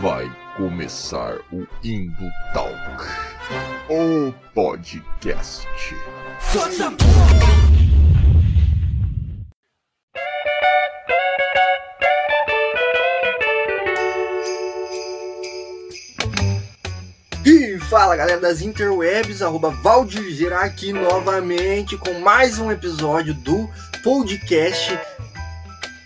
Vai começar o Indo Talk, o podcast. E fala galera das interwebs, arroba Valdir aqui novamente com mais um episódio do podcast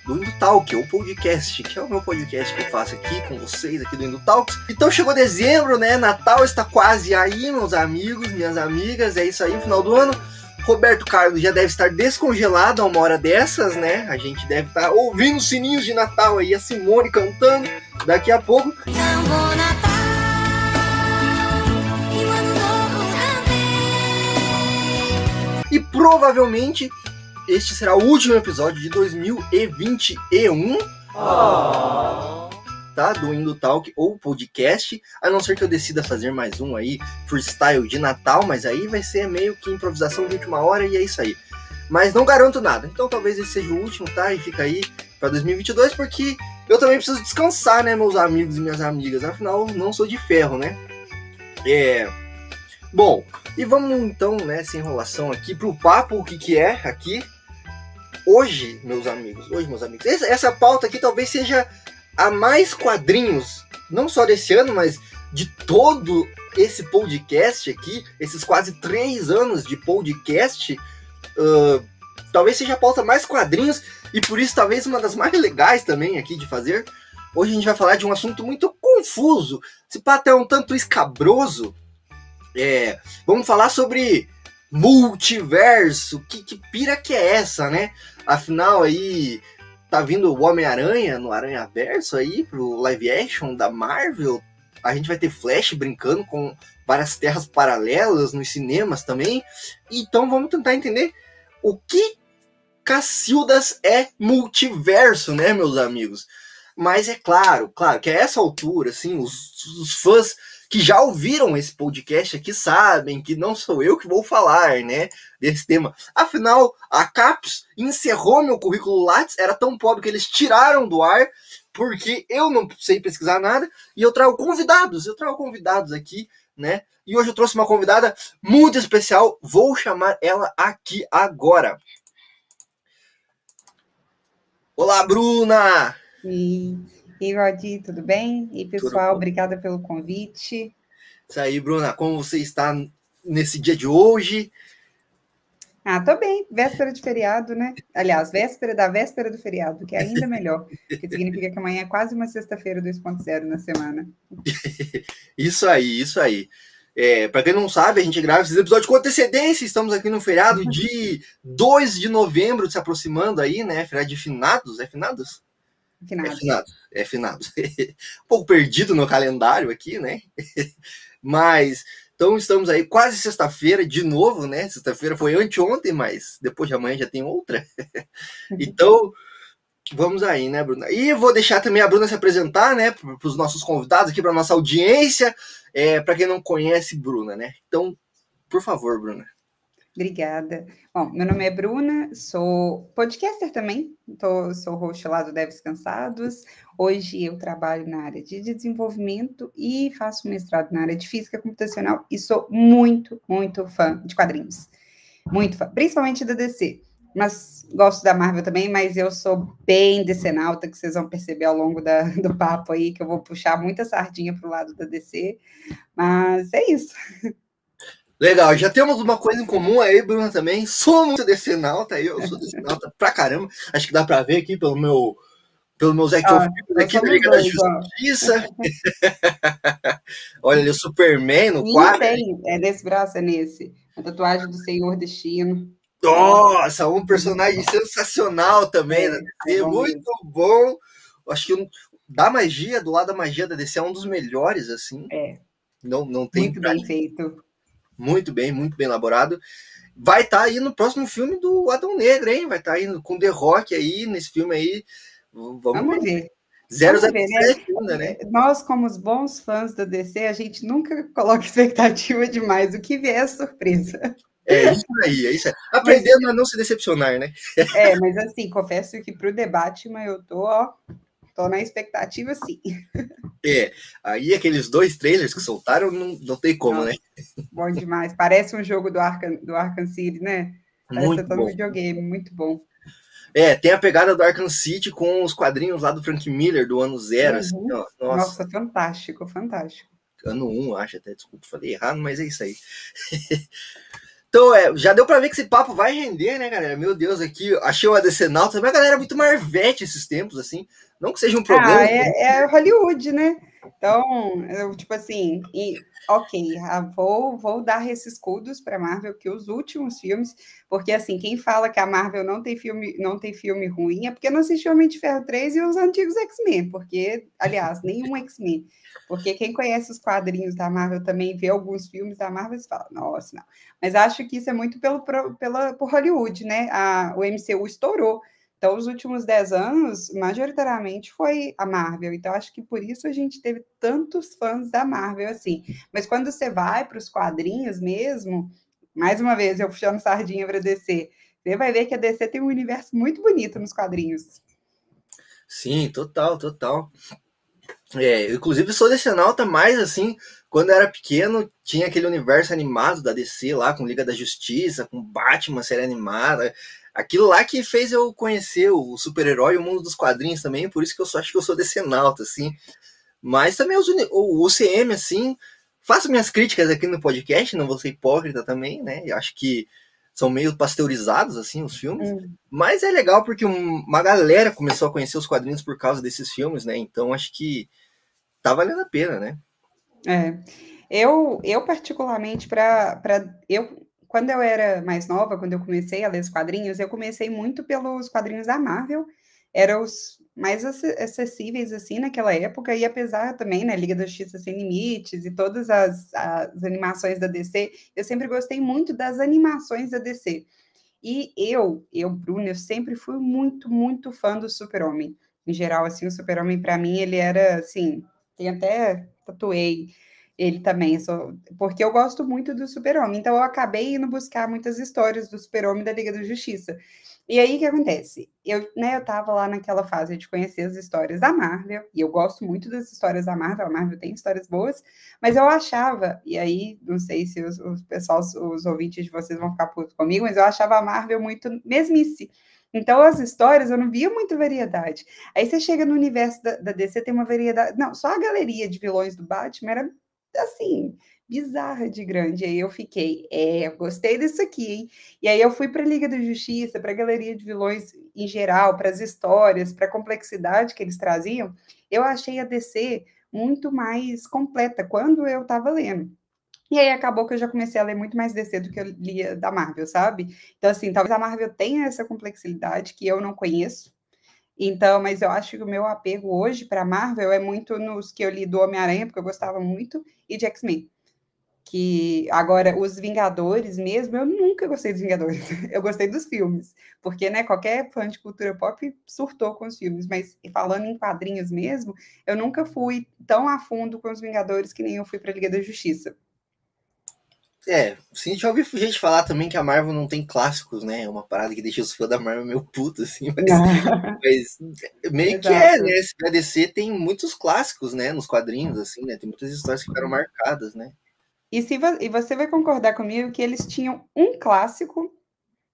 do Indo Talk, ou podcast, que é o meu podcast que eu faço aqui com vocês aqui do Indo Talks. Então chegou dezembro, né? Natal está quase aí, meus amigos, minhas amigas. É isso aí, final do ano. Roberto Carlos já deve estar descongelado a uma hora dessas, né? A gente deve estar ouvindo sininhos de Natal aí, a Simone cantando daqui a pouco. E provavelmente este será o último episódio de 2021. Oh. Tá? Do Indo Talk ou podcast. A não ser que eu decida fazer mais um aí, freestyle de Natal, mas aí vai ser meio que improvisação de última hora e é isso aí. Mas não garanto nada. Então talvez esse seja o último, tá? E fica aí para 2022, porque eu também preciso descansar, né, meus amigos e minhas amigas. Afinal, não sou de ferro, né? É. Bom, e vamos então, né, sem enrolação aqui, pro papo, o que que é aqui, hoje, meus amigos, hoje, meus amigos, essa, pauta aqui talvez seja a mais quadrinhos, não só desse ano, mas de todo esse podcast aqui, esses quase três anos de podcast, uh, talvez seja a pauta mais quadrinhos e por isso talvez uma das mais legais também aqui de fazer. Hoje a gente vai falar de um assunto muito confuso, se pá até um tanto escabroso. É, vamos falar sobre multiverso. Que, que pira que é essa, né? Afinal, aí tá vindo o Homem-Aranha no Aranha Verso aí pro live action da Marvel. A gente vai ter Flash brincando com várias terras paralelas nos cinemas também. Então vamos tentar entender o que Cacildas é multiverso, né, meus amigos? Mas é claro, claro que a essa altura, assim, os, os fãs que já ouviram esse podcast aqui sabem que não sou eu que vou falar, né, desse tema. Afinal, a CAPES encerrou meu currículo Lattes, era tão pobre que eles tiraram do ar, porque eu não sei pesquisar nada, e eu trago convidados, eu trago convidados aqui, né, e hoje eu trouxe uma convidada muito especial, vou chamar ela aqui agora. Olá, Bruna! Sim. E Rodi, tudo bem? E pessoal, obrigada pelo convite. Isso aí, Bruna, como você está nesse dia de hoje? Ah, tô bem, véspera de feriado, né? Aliás, véspera da véspera do feriado, que é ainda melhor, que significa que amanhã é quase uma sexta-feira 2.0 na semana. isso aí, isso aí. É, para quem não sabe, a gente grava esses episódios com antecedência. Estamos aqui no feriado de 2 de novembro, se aproximando aí, né? Feriado de finados, é finados? Finados. É finados. É finados. um pouco perdido no calendário aqui, né? mas, então estamos aí quase sexta-feira de novo, né? Sexta-feira foi anteontem, mas depois de amanhã já tem outra. então, vamos aí, né, Bruna? E vou deixar também a Bruna se apresentar, né, para os nossos convidados aqui, para nossa audiência, é, para quem não conhece Bruna, né? Então, por favor, Bruna. Obrigada. Bom, meu nome é Bruna, sou podcaster também, tô, sou host lá do Devs Cansados. Hoje eu trabalho na área de desenvolvimento e faço mestrado na área de física computacional e sou muito, muito fã de quadrinhos. Muito fã, principalmente da DC. Mas gosto da Marvel também, mas eu sou bem decenalta, que vocês vão perceber ao longo da, do papo aí, que eu vou puxar muita sardinha para o lado da DC. Mas é isso. Legal, já temos uma coisa em comum aí, Bruna, também. Sou muito decenalta, eu sou decenalta pra caramba. Acho que dá pra ver aqui pelo meu pelo meus ah, aqui da Liga da Justiça. Olha ali o Superman no quadro. Tem, é desse braço, é nesse. A tatuagem do Senhor Destino. Nossa, um personagem sensacional também é, da DC, é bom muito mesmo. bom. Acho que um, da magia, do lado da magia da DC, é um dos melhores, assim. É. Não, não tem Muito bem feito. Muito bem, muito bem elaborado. Vai estar tá aí no próximo filme do Adão Negro, hein? Vai estar tá aí com The Rock aí, nesse filme aí. Vamos, Vamos ver. 007 né? ainda, né? Nós, como os bons fãs da DC, a gente nunca coloca expectativa demais. O que vier é surpresa. É isso aí, é isso aí. Aprendendo mas, a não se decepcionar, né? É, mas assim, confesso que para o debate, mas eu tô, ó, tô na expectativa sim. É, aí aqueles dois trailers que soltaram, não, não tem como, né? Bom demais. Parece um jogo do Arkham, do Arkham City, né? Parece Muito bom. videogame, muito bom. É, tem a pegada do Arkham City com os quadrinhos lá do Frank Miller, do ano zero, Uhum. assim, ó. Nossa, Nossa, fantástico, fantástico. ano 1, um, acho até, desculpa, falei errado, mas é isso aí. então, é, já deu pra ver que esse papo vai render, né, galera? Meu Deus, aqui, achei o ADC Nauta, mas a galera é muito marvete esses tempos, assim. Não que seja um problema. Ah, é, é Hollywood, né? Então, eu, tipo assim, e, ok, ah, vou, vou dar esses escudos para Marvel que os últimos filmes, porque assim, quem fala que a Marvel não tem filme, não tem filme ruim é porque não assistiu Homem de Ferro 3 e os antigos X-Men, porque, aliás, nenhum X-Men. Porque quem conhece os quadrinhos da Marvel também vê alguns filmes da Marvel e fala, nossa, não. Mas acho que isso é muito pelo, pela, por Hollywood, né? A, o MCU estourou. Então, os últimos 10 anos, majoritariamente, foi a Marvel. Então, acho que por isso a gente teve tantos fãs da Marvel assim. Mas quando você vai para os quadrinhos mesmo, mais uma vez, eu puxando sardinha para DC, você vai ver que a DC tem um universo muito bonito nos quadrinhos. Sim, total, total. É, inclusive sou desse nauta mais assim, quando eu era pequeno, tinha aquele universo animado da DC lá, com Liga da Justiça, com Batman, série animada. Aquilo lá que fez eu conhecer o super-herói e o mundo dos quadrinhos também, por isso que eu só acho que eu sou desse nauta, assim. Mas também os o UCM, assim, faço minhas críticas aqui no podcast, não vou ser hipócrita também, né? Eu acho que são meio pasteurizados, assim, os filmes. Hum. Mas é legal porque um- uma galera começou a conhecer os quadrinhos por causa desses filmes, né? Então acho que tá valendo a pena, né? É. Eu, eu particularmente, para eu quando eu era mais nova, quando eu comecei a ler os quadrinhos, eu comecei muito pelos quadrinhos da Marvel, eram os mais ac- acessíveis assim naquela época, e apesar também, né, Liga da Justiça Sem Limites e todas as, as animações da DC, eu sempre gostei muito das animações da DC. E eu, eu, Bruno, eu sempre fui muito, muito fã do Super-Homem. Em geral, assim, o Super-Homem, para mim, ele era, assim, tem até tatuei ele também, só, porque eu gosto muito do Super-Homem. Então, eu acabei indo buscar muitas histórias do Super-Homem da Liga da Justiça. E aí, o que acontece? Eu, né, eu tava lá naquela fase de conhecer as histórias da Marvel, e eu gosto muito das histórias da Marvel, a Marvel tem histórias boas, mas eu achava, e aí, não sei se os, os pessoal, os ouvintes de vocês vão ficar putos comigo, mas eu achava a Marvel muito mesmice. Então, as histórias, eu não via muita variedade. Aí você chega no universo da, da DC, tem uma variedade. Não, só a galeria de vilões do Batman era assim, bizarra de grande. Aí eu fiquei, é, gostei disso aqui, hein? E aí eu fui para a Liga da Justiça, para a galeria de vilões em geral, para as histórias, para a complexidade que eles traziam. Eu achei a DC muito mais completa quando eu estava lendo. E aí acabou que eu já comecei a ler muito mais DC do que eu lia da Marvel, sabe? Então, assim, talvez a Marvel tenha essa complexidade que eu não conheço. Então, mas eu acho que o meu apego hoje para Marvel é muito nos que eu li do Homem-Aranha, porque eu gostava muito, e de X-Men. Que agora, os Vingadores mesmo, eu nunca gostei dos Vingadores. Eu gostei dos filmes. Porque, né, qualquer fã de cultura pop surtou com os filmes. Mas falando em quadrinhos mesmo, eu nunca fui tão a fundo com os Vingadores que nem eu fui para a Liga da Justiça. É, sim, já ouvi gente falar também que a Marvel não tem clássicos, né? É uma parada que deixa os fãs da Marvel meio putos, assim, mas, mas meio que é, Exato. né? A DC tem muitos clássicos, né? Nos quadrinhos, assim, né? Tem muitas histórias que ficaram marcadas, né? E, se vo- e você vai concordar comigo que eles tinham um clássico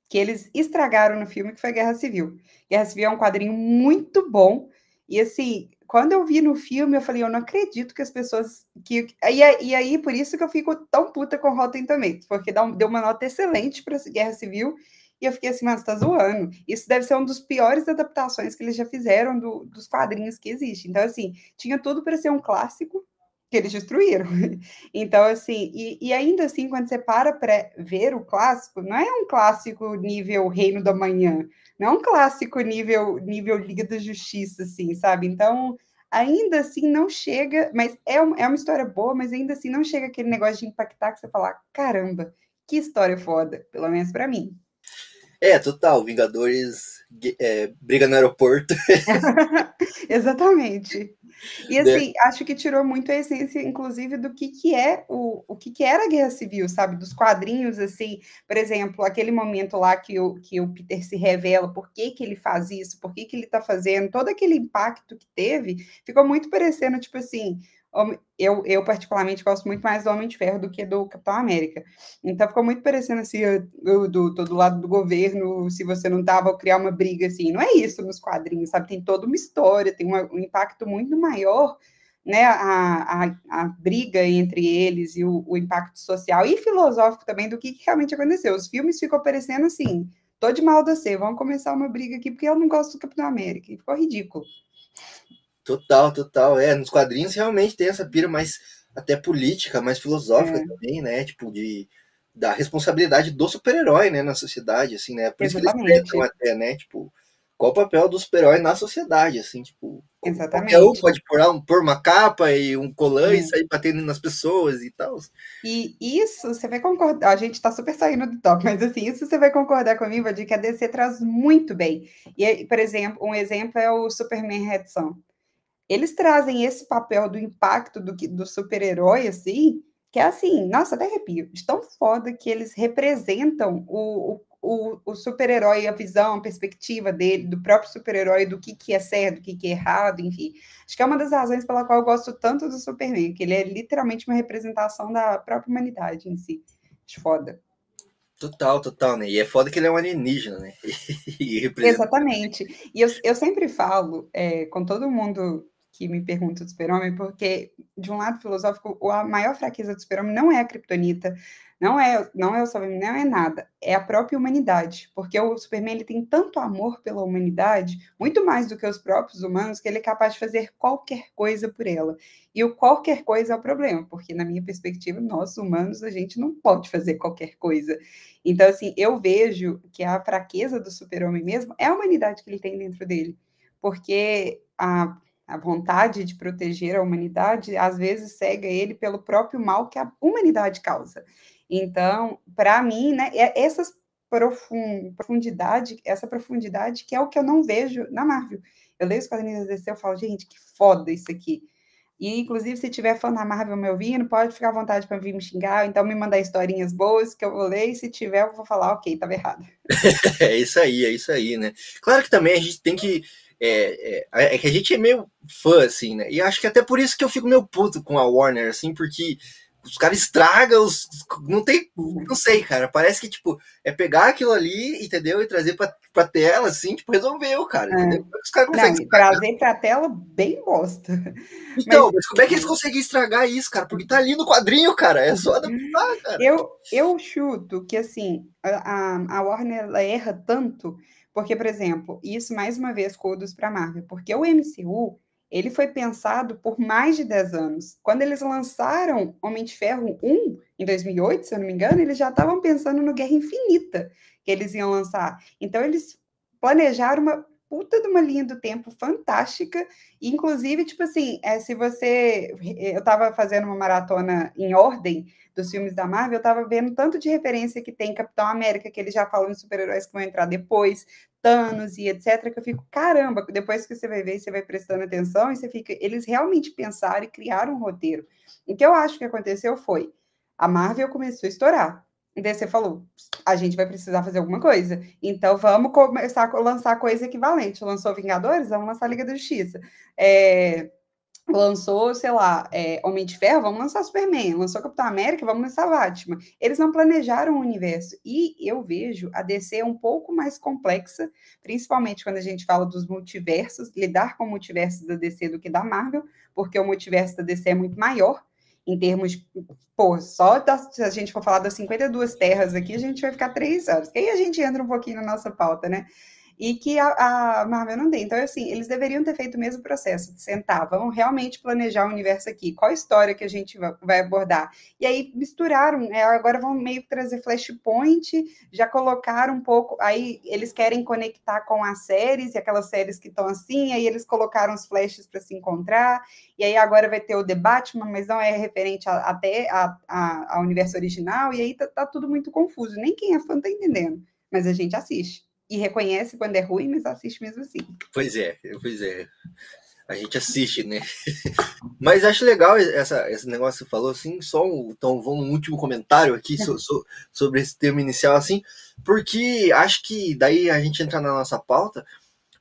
que eles estragaram no filme, que foi Guerra Civil. Guerra Civil é um quadrinho muito bom. E assim, quando eu vi no filme, eu falei, eu não acredito que as pessoas. que E, e aí, por isso que eu fico tão puta com Rotten Tomatoes, porque deu uma nota excelente para Guerra Civil. E eu fiquei assim, mas tá zoando. Isso deve ser uma das piores adaptações que eles já fizeram do- dos quadrinhos que existem. Então, assim, tinha tudo para ser um clássico que eles destruíram. Então, assim, e, e ainda assim, quando você para para ver o clássico, não é um clássico nível Reino da Manhã, não é um clássico nível, nível Liga da Justiça, assim, sabe? Então, ainda assim, não chega, mas é, um- é uma história boa, mas ainda assim não chega aquele negócio de impactar que você fala, caramba, que história foda, pelo menos para mim. É, total. Vingadores é, briga no aeroporto. Exatamente. E assim, né? acho que tirou muito a essência, inclusive, do que, que é o, o que, que era a Guerra Civil, sabe? Dos quadrinhos, assim, por exemplo, aquele momento lá que o, que o Peter se revela, por que, que ele faz isso, por que, que ele tá fazendo, todo aquele impacto que teve, ficou muito parecendo, tipo assim, eu, eu particularmente gosto muito mais do Homem de Ferro do que do Capitão América. Então ficou muito parecendo assim, eu, do, todo lado do governo, se você não tava criar uma briga assim. Não é isso nos quadrinhos, sabe? Tem toda uma história, tem uma, um impacto muito maior, né? A, a, a briga entre eles e o, o, impacto social e filosófico também do que, que realmente aconteceu. Os filmes ficou parecendo assim, tô de mal da C, vamos começar uma briga aqui porque eu não gosto do Capitão América. E ficou ridículo. Total, total. É, nos quadrinhos realmente tem essa pira mais até política, mais filosófica é. também, né? Tipo, de da responsabilidade do super-herói, né, na sociedade, assim, né? Por Exatamente. isso que eles até, né? Tipo, qual o papel do super-herói na sociedade, assim, tipo. Exatamente. Qualquer um pode pôr, um, uma capa e um colã e sair batendo nas pessoas e tal. E isso, você vai concordar, a gente tá super saindo do top, mas assim, isso você vai concordar comigo, de que a DC traz muito bem. E, por exemplo, um exemplo é o Superman Red Son eles trazem esse papel do impacto do, do super-herói, assim, que é assim, nossa, até arrepio, de tão foda que eles representam o, o, o super-herói, a visão, a perspectiva dele, do próprio super-herói, do que, que é certo, do que, que é errado, enfim. Acho que é uma das razões pela qual eu gosto tanto do Superman, que ele é literalmente uma representação da própria humanidade em si. Acho foda. Total, total, né? E é foda que ele é um alienígena, né? Exatamente. E eu, eu sempre falo é, com todo mundo que me pergunta do super-homem, porque, de um lado filosófico, a maior fraqueza do super-homem não é a criptonita, não é, não é o Superman, não é nada, é a própria humanidade, porque o Superman ele tem tanto amor pela humanidade, muito mais do que os próprios humanos, que ele é capaz de fazer qualquer coisa por ela. E o qualquer coisa é o problema, porque na minha perspectiva, nós humanos, a gente não pode fazer qualquer coisa. Então, assim, eu vejo que a fraqueza do super-homem mesmo é a humanidade que ele tem dentro dele, porque a a vontade de proteger a humanidade, às vezes cega ele pelo próprio mal que a humanidade causa. Então, para mim, né, é essas profundidade, essa profundidade que é o que eu não vejo na Marvel. Eu leio os quadrinhos da DC, eu falo, gente, que foda isso aqui. E, inclusive, se tiver fã da Marvel me ouvindo, pode ficar à vontade para vir me xingar, então me mandar historinhas boas que eu vou ler, e se tiver, eu vou falar, ok, estava errado. é isso aí, é isso aí, né? Claro que também a gente tem que é, é, é, que a gente é meio fã, assim, né? E acho que até por isso que eu fico meio puto com a Warner, assim, porque os caras estragam os. Não tem. Não sei, cara. Parece que, tipo, é pegar aquilo ali, entendeu? E trazer pra, pra tela, assim, tipo, resolveu, cara. É. Entendeu? Os caras conseguem. Não, trazer pra tela bem bosta. Então, mas, mas, como é que eles conseguem estragar isso, cara? Porque tá ali no quadrinho, cara. É só adaptar, cara. Eu, eu chuto que, assim, a, a Warner erra tanto porque, por exemplo, isso mais uma vez codos para a Marvel, porque o MCU ele foi pensado por mais de 10 anos. Quando eles lançaram Homem de Ferro 1, em 2008, se eu não me engano, eles já estavam pensando no Guerra Infinita que eles iam lançar. Então, eles planejaram uma puta de uma linha do tempo fantástica. Inclusive, tipo assim, é, se você. Eu estava fazendo uma maratona em ordem dos filmes da Marvel, eu estava vendo tanto de referência que tem Capitão América, que eles já falam de super-heróis que vão entrar depois, Thanos e etc., que eu fico, caramba, depois que você vai ver, você vai prestando atenção e você fica. Eles realmente pensaram e criaram um roteiro. O que eu acho que aconteceu foi. A Marvel começou a estourar. Você falou, a gente vai precisar fazer alguma coisa. Então vamos começar a lançar coisa equivalente. Lançou Vingadores, vamos lançar Liga da Justiça. É, lançou, sei lá, é, Homem de Ferro, vamos lançar Superman. Lançou Capitão América, vamos lançar Batman. Eles não planejaram o universo. E eu vejo a DC um pouco mais complexa, principalmente quando a gente fala dos multiversos, lidar com o multiverso da DC do que da Marvel, porque o multiverso da DC é muito maior em termos, pô, só da, se a gente for falar das 52 terras aqui, a gente vai ficar três anos. E aí a gente entra um pouquinho na nossa pauta, né? E que a, a, Marvel não tem. Então, assim, eles deveriam ter feito o mesmo processo, de sentar, vamos realmente planejar o universo aqui, qual história que a gente vai abordar. E aí misturaram, é, agora vão meio que trazer Flashpoint, já colocaram um pouco, aí eles querem conectar com as séries, e aquelas séries que estão assim, aí eles colocaram os flashes para se encontrar, e aí agora vai ter o Batman, mas não é referente até ao universo original, e aí tá, tá tudo muito confuso, nem quem é fã tá entendendo, mas a gente assiste e reconhece quando é ruim, mas assiste mesmo assim. Pois é, pois é. a gente assiste, né? Mas acho legal essa, esse negócio que você falou, assim, só um, então, um último comentário aqui so, so, sobre esse tema inicial, assim, porque acho que daí a gente entra na nossa pauta,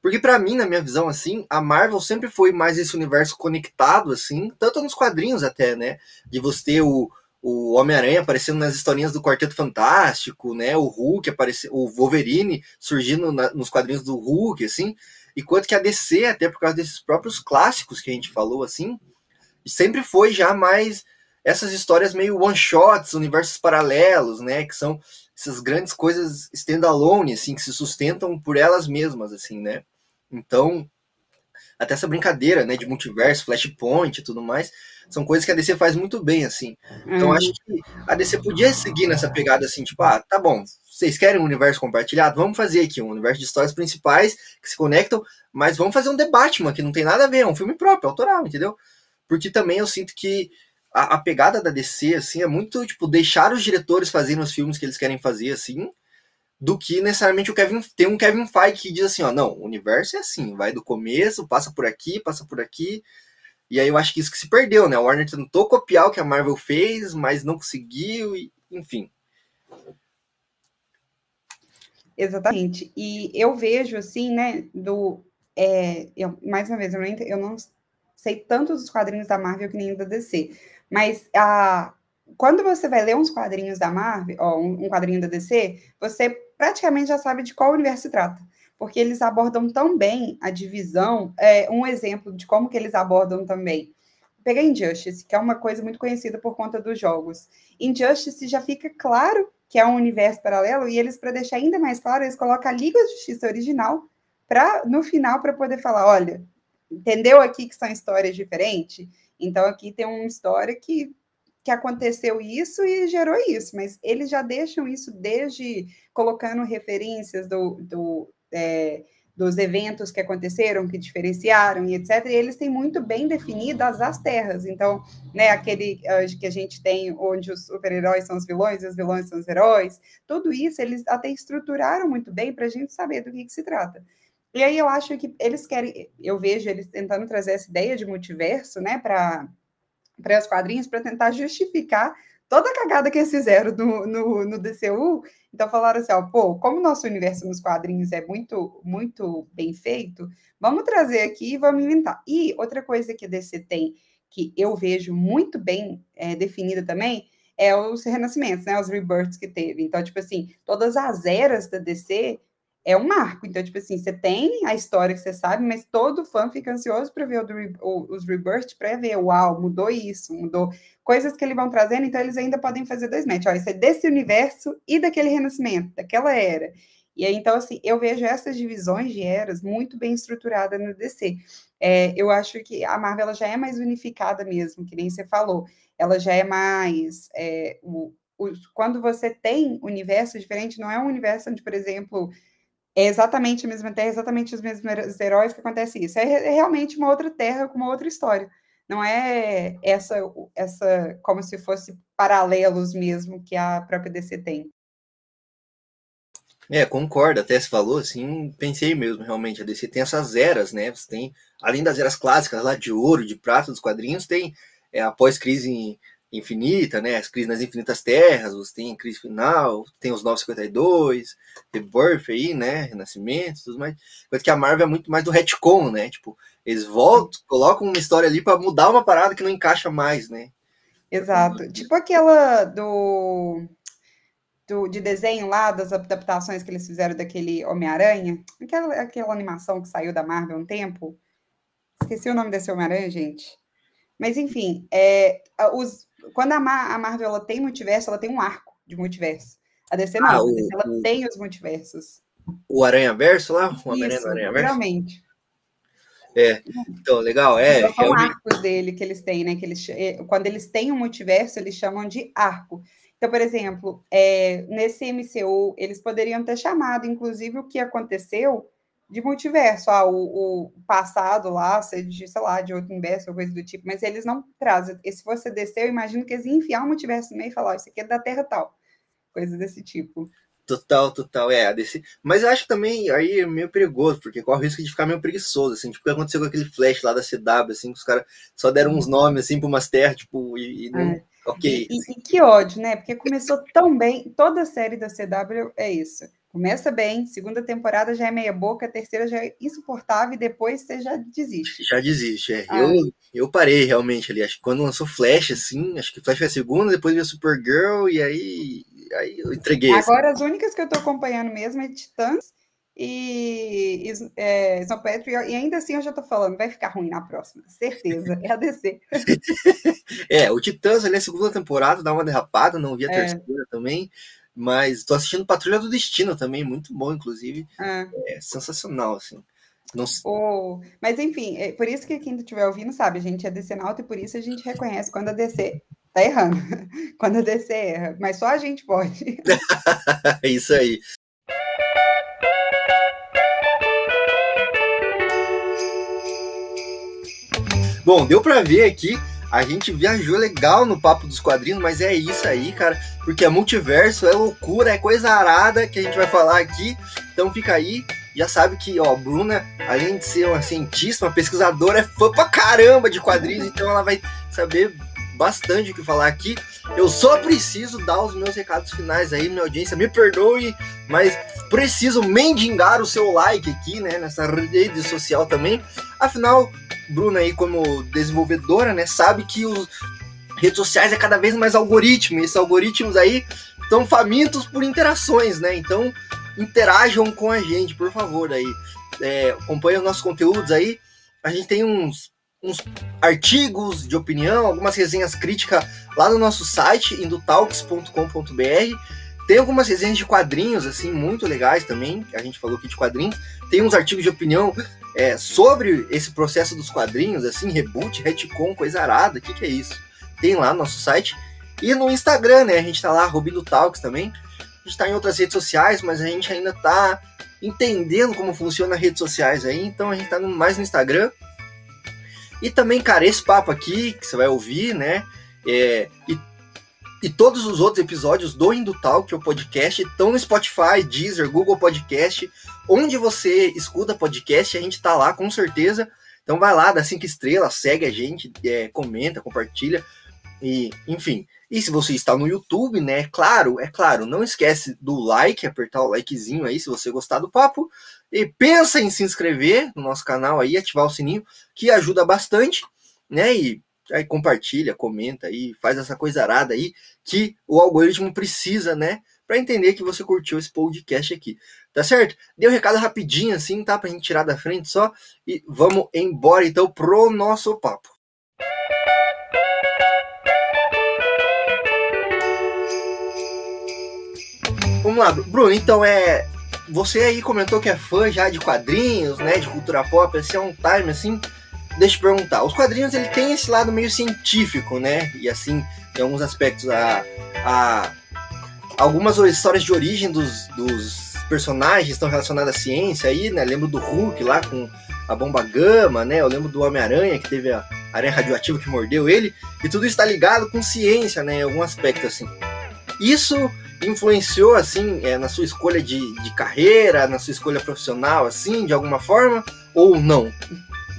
porque para mim, na minha visão, assim, a Marvel sempre foi mais esse universo conectado, assim, tanto nos quadrinhos até, né? De você ter o, o Homem-Aranha aparecendo nas historinhas do Quarteto Fantástico, né? O Hulk aparecendo, o Wolverine surgindo na, nos quadrinhos do Hulk, assim, e quanto que a DC, até por causa desses próprios clássicos que a gente falou, assim, sempre foi já mais essas histórias meio one-shots, universos paralelos, né? Que são essas grandes coisas standalone, assim, que se sustentam por elas mesmas, assim, né? Então, até essa brincadeira, né, de multiverso, flashpoint e tudo mais, são coisas que a DC faz muito bem, assim. Então, uhum. acho que a DC podia seguir nessa pegada, assim, tipo, ah, tá bom, vocês querem um universo compartilhado? Vamos fazer aqui um universo de histórias principais que se conectam, mas vamos fazer um The Batman, que não tem nada a ver, é um filme próprio, autoral, entendeu? Porque também eu sinto que a, a, pegada da DC, assim, é muito, tipo, deixar os diretores fazerem os filmes que eles querem fazer, assim, do que necessariamente o Kevin, tem um Kevin Feige que diz assim, ó, não, o universo é assim, vai do começo, passa por aqui, passa por aqui, e aí eu acho que isso que se perdeu, né? O Warner tentou copiar o que a Marvel fez, mas não conseguiu, e, enfim. Exatamente. E eu vejo, assim, né, do. É, eu, mais uma vez, eu não, eu não sei tanto dos quadrinhos da Marvel que nem da DC, mas a, quando você vai ler uns quadrinhos da Marvel, ó, um, um quadrinho da DC, você praticamente já sabe de qual universo se trata porque eles abordam tão bem a divisão. É, um exemplo de como que eles abordam também. Pega Injustice, que é uma coisa muito conhecida por conta dos jogos. Injustice já fica claro que é um universo paralelo, e eles, para deixar ainda mais claro, eles colocam a Liga da Justiça original para no final para poder falar: olha, entendeu aqui que são histórias diferentes? Então aqui tem uma história que, que aconteceu isso e gerou isso, mas eles já deixam isso desde colocando referências do, do, é, dos eventos que aconteceram, que diferenciaram e etc. E eles têm muito bem definidas as terras. Então, né, aquele uh, que a gente tem onde os super-heróis são os vilões e os vilões são os heróis, tudo isso eles até estruturaram muito bem para a gente saber do que, que se trata. E aí eu acho que eles querem, eu vejo eles tentando trazer essa ideia de multiverso, né, para para os quadrinhos, para tentar justificar toda a cagada que eles fizeram no, no, no DCU. Então falaram assim, ó, pô, como o nosso universo nos quadrinhos é muito, muito bem feito, vamos trazer aqui e vamos inventar. E outra coisa que a DC tem, que eu vejo muito bem é, definida também, é os renascimentos, né? Os rebirths que teve. Então, tipo assim, todas as eras da DC é um marco. Então, tipo assim, você tem a história que você sabe, mas todo fã fica ansioso para ver o, os rebirths, para ver, uau, mudou isso, mudou coisas que eles vão trazendo, então eles ainda podem fazer dois matches. Ó, isso é desse universo e daquele renascimento, daquela era. E aí, então, assim, eu vejo essas divisões de eras muito bem estruturadas no DC. É, eu acho que a Marvel já é mais unificada mesmo, que nem você falou. Ela já é mais. É, o, o, quando você tem universo diferente, não é um universo onde, por exemplo, é exatamente a mesma terra, exatamente os mesmos heróis que acontece isso. É, é realmente uma outra terra com uma outra história. Não é essa, essa como se fosse paralelos mesmo que a própria DC tem. É, concordo, até se falou, assim, pensei mesmo, realmente, a DC tem essas eras, né, você tem, além das eras clássicas lá de ouro, de prata dos quadrinhos, tem é, após crise infinita, né? As crises nas infinitas terras, você tem a crise final, tem os 952, Rebirth aí, né? Renascimento, tudo mais. Coisa que a Marvel é muito mais do retcon, né? Tipo, eles voltam, colocam uma história ali para mudar uma parada que não encaixa mais, né? Exato. Tipo aquela do, do de desenho lá, das adaptações que eles fizeram daquele Homem-Aranha, aquela, aquela animação que saiu da Marvel há um tempo. Esqueci o nome desse Homem-Aranha, gente. Mas enfim, é, os, quando a, Mar a Marvel ela tem multiverso, ela tem um arco de multiverso. A DC não, ah, a DC, ela o, tem os multiversos. O Aranha Verso lá? O Aranha Verso? Realmente. É, então, legal, é. Então, são realmente... arcos dele que eles têm, né? Que eles, é, quando eles têm um multiverso, eles chamam de arco. Então, por exemplo, é, nesse MCU, eles poderiam ter chamado, inclusive, o que aconteceu de multiverso, ah, o, o passado lá, seja de, sei lá, de outro universo ou coisa do tipo, mas eles não trazem. E se você descer, eu imagino que eles iam enfiar o multiverso no meio e falar, oh, isso aqui é da Terra tal, coisa desse tipo. Total, total, é, DC. Mas eu acho também aí é meio perigoso, porque corre o risco de ficar meio preguiçoso, assim, tipo o que aconteceu com aquele Flash lá da CW, assim, que os caras só deram uns nomes, assim, pra umas terras, tipo, e, e não... É. Ok. E, e, que ódio, né? Porque começou tão bem, toda a série da CW é isso. Começa bem, segunda temporada já é meia boca, terceira já é insuportável e depois você já desiste. Já desiste, é. Ah. Eu, eu parei realmente ali, acho que quando lançou Flash, assim, acho que Flash foi a segunda, depois veio Supergirl e aí aí eu entreguei. Assim. Agora, assim. as únicas que eu tô acompanhando mesmo é Titãs e é, Snowpatry, e ainda assim eu já tô falando, vai ficar ruim na próxima, certeza, é a DC. é, o Titãs ali é a segunda temporada, dá uma derrapada, não vi a é. terceira também, mas tô assistindo Patrulha do Destino também, muito bom, inclusive, é, é sensacional, assim. Não... Oh, mas enfim, é por isso que quem estiver ouvindo sabe, a gente é DC alta e por isso a gente reconhece quando a DC tá errando. Quando a DC erra, mas só a gente pode. É isso aí. Bom, deu para ver aqui, a gente viajou legal no papo dos quadrinhos, mas é isso aí, cara, porque é multiverso, é loucura, é coisa arada que a gente vai falar aqui. Então fica aí, já sabe que, ó, Bruna, além de ser uma cientista, uma pesquisadora, é fã pra caramba de quadrinhos, então ela vai saber bastante o que falar aqui. Eu só preciso dar os meus recados finais aí, minha audiência. Me perdoe, mas preciso mendigar o seu like aqui, né? Nessa rede social também. Afinal, Bruna aí, como desenvolvedora, né, sabe que os redes sociais é cada vez mais algoritmo. E esses algoritmos aí estão famintos por interações, né? Então, interajam com a gente, por favor, aí. É, acompanha os nossos conteúdos aí. A gente tem uns uns artigos de opinião, algumas resenhas críticas lá no nosso site, indotalks.com.br. Tem algumas resenhas de quadrinhos, assim, muito legais também. A gente falou aqui de quadrinhos. Tem uns artigos de opinião é, sobre esse processo dos quadrinhos, assim, reboot, retcon, coisa arada. O que, que é isso? Tem lá no nosso site. E no Instagram, né? A gente tá lá, Rubindo Talks também. A gente tá em outras redes sociais, mas a gente ainda tá entendendo como funciona as redes sociais aí. Então a gente tá mais no Instagram. E também, cara, esse papo aqui que você vai ouvir, né? É, e, e todos os outros episódios do Indutal, que é o podcast, estão no Spotify, Deezer, Google Podcast, onde você escuta podcast, a gente tá lá com certeza. Então vai lá, dá cinco estrelas, segue a gente, é, comenta, compartilha. E, enfim, e se você está no YouTube, né? Claro, é claro, não esquece do like, apertar o likezinho aí se você gostar do papo. E pensa em se inscrever no nosso canal aí, ativar o sininho, que ajuda bastante, né? E aí compartilha, comenta aí, faz essa coisa arada aí que o algoritmo precisa, né? Para entender que você curtiu esse podcast aqui. Tá certo? Deu um recado rapidinho assim, tá? Pra gente tirar da frente só. E vamos embora então pro nosso papo. Vamos lá, Bruno. Então é. Você aí comentou que é fã já de quadrinhos, né? De cultura pop, esse é um time assim. Deixa eu perguntar. Os quadrinhos ele tem esse lado meio científico, né? E assim, em alguns aspectos, a, a algumas histórias de origem dos, dos personagens estão relacionadas à ciência aí, né? Lembro do Hulk lá com a bomba gama, né? Eu lembro do Homem-Aranha que teve a aranha radioativa que mordeu ele. E tudo está ligado com ciência, né? Em algum aspecto assim. Isso influenciou assim é, na sua escolha de, de carreira, na sua escolha profissional, assim, de alguma forma, ou não?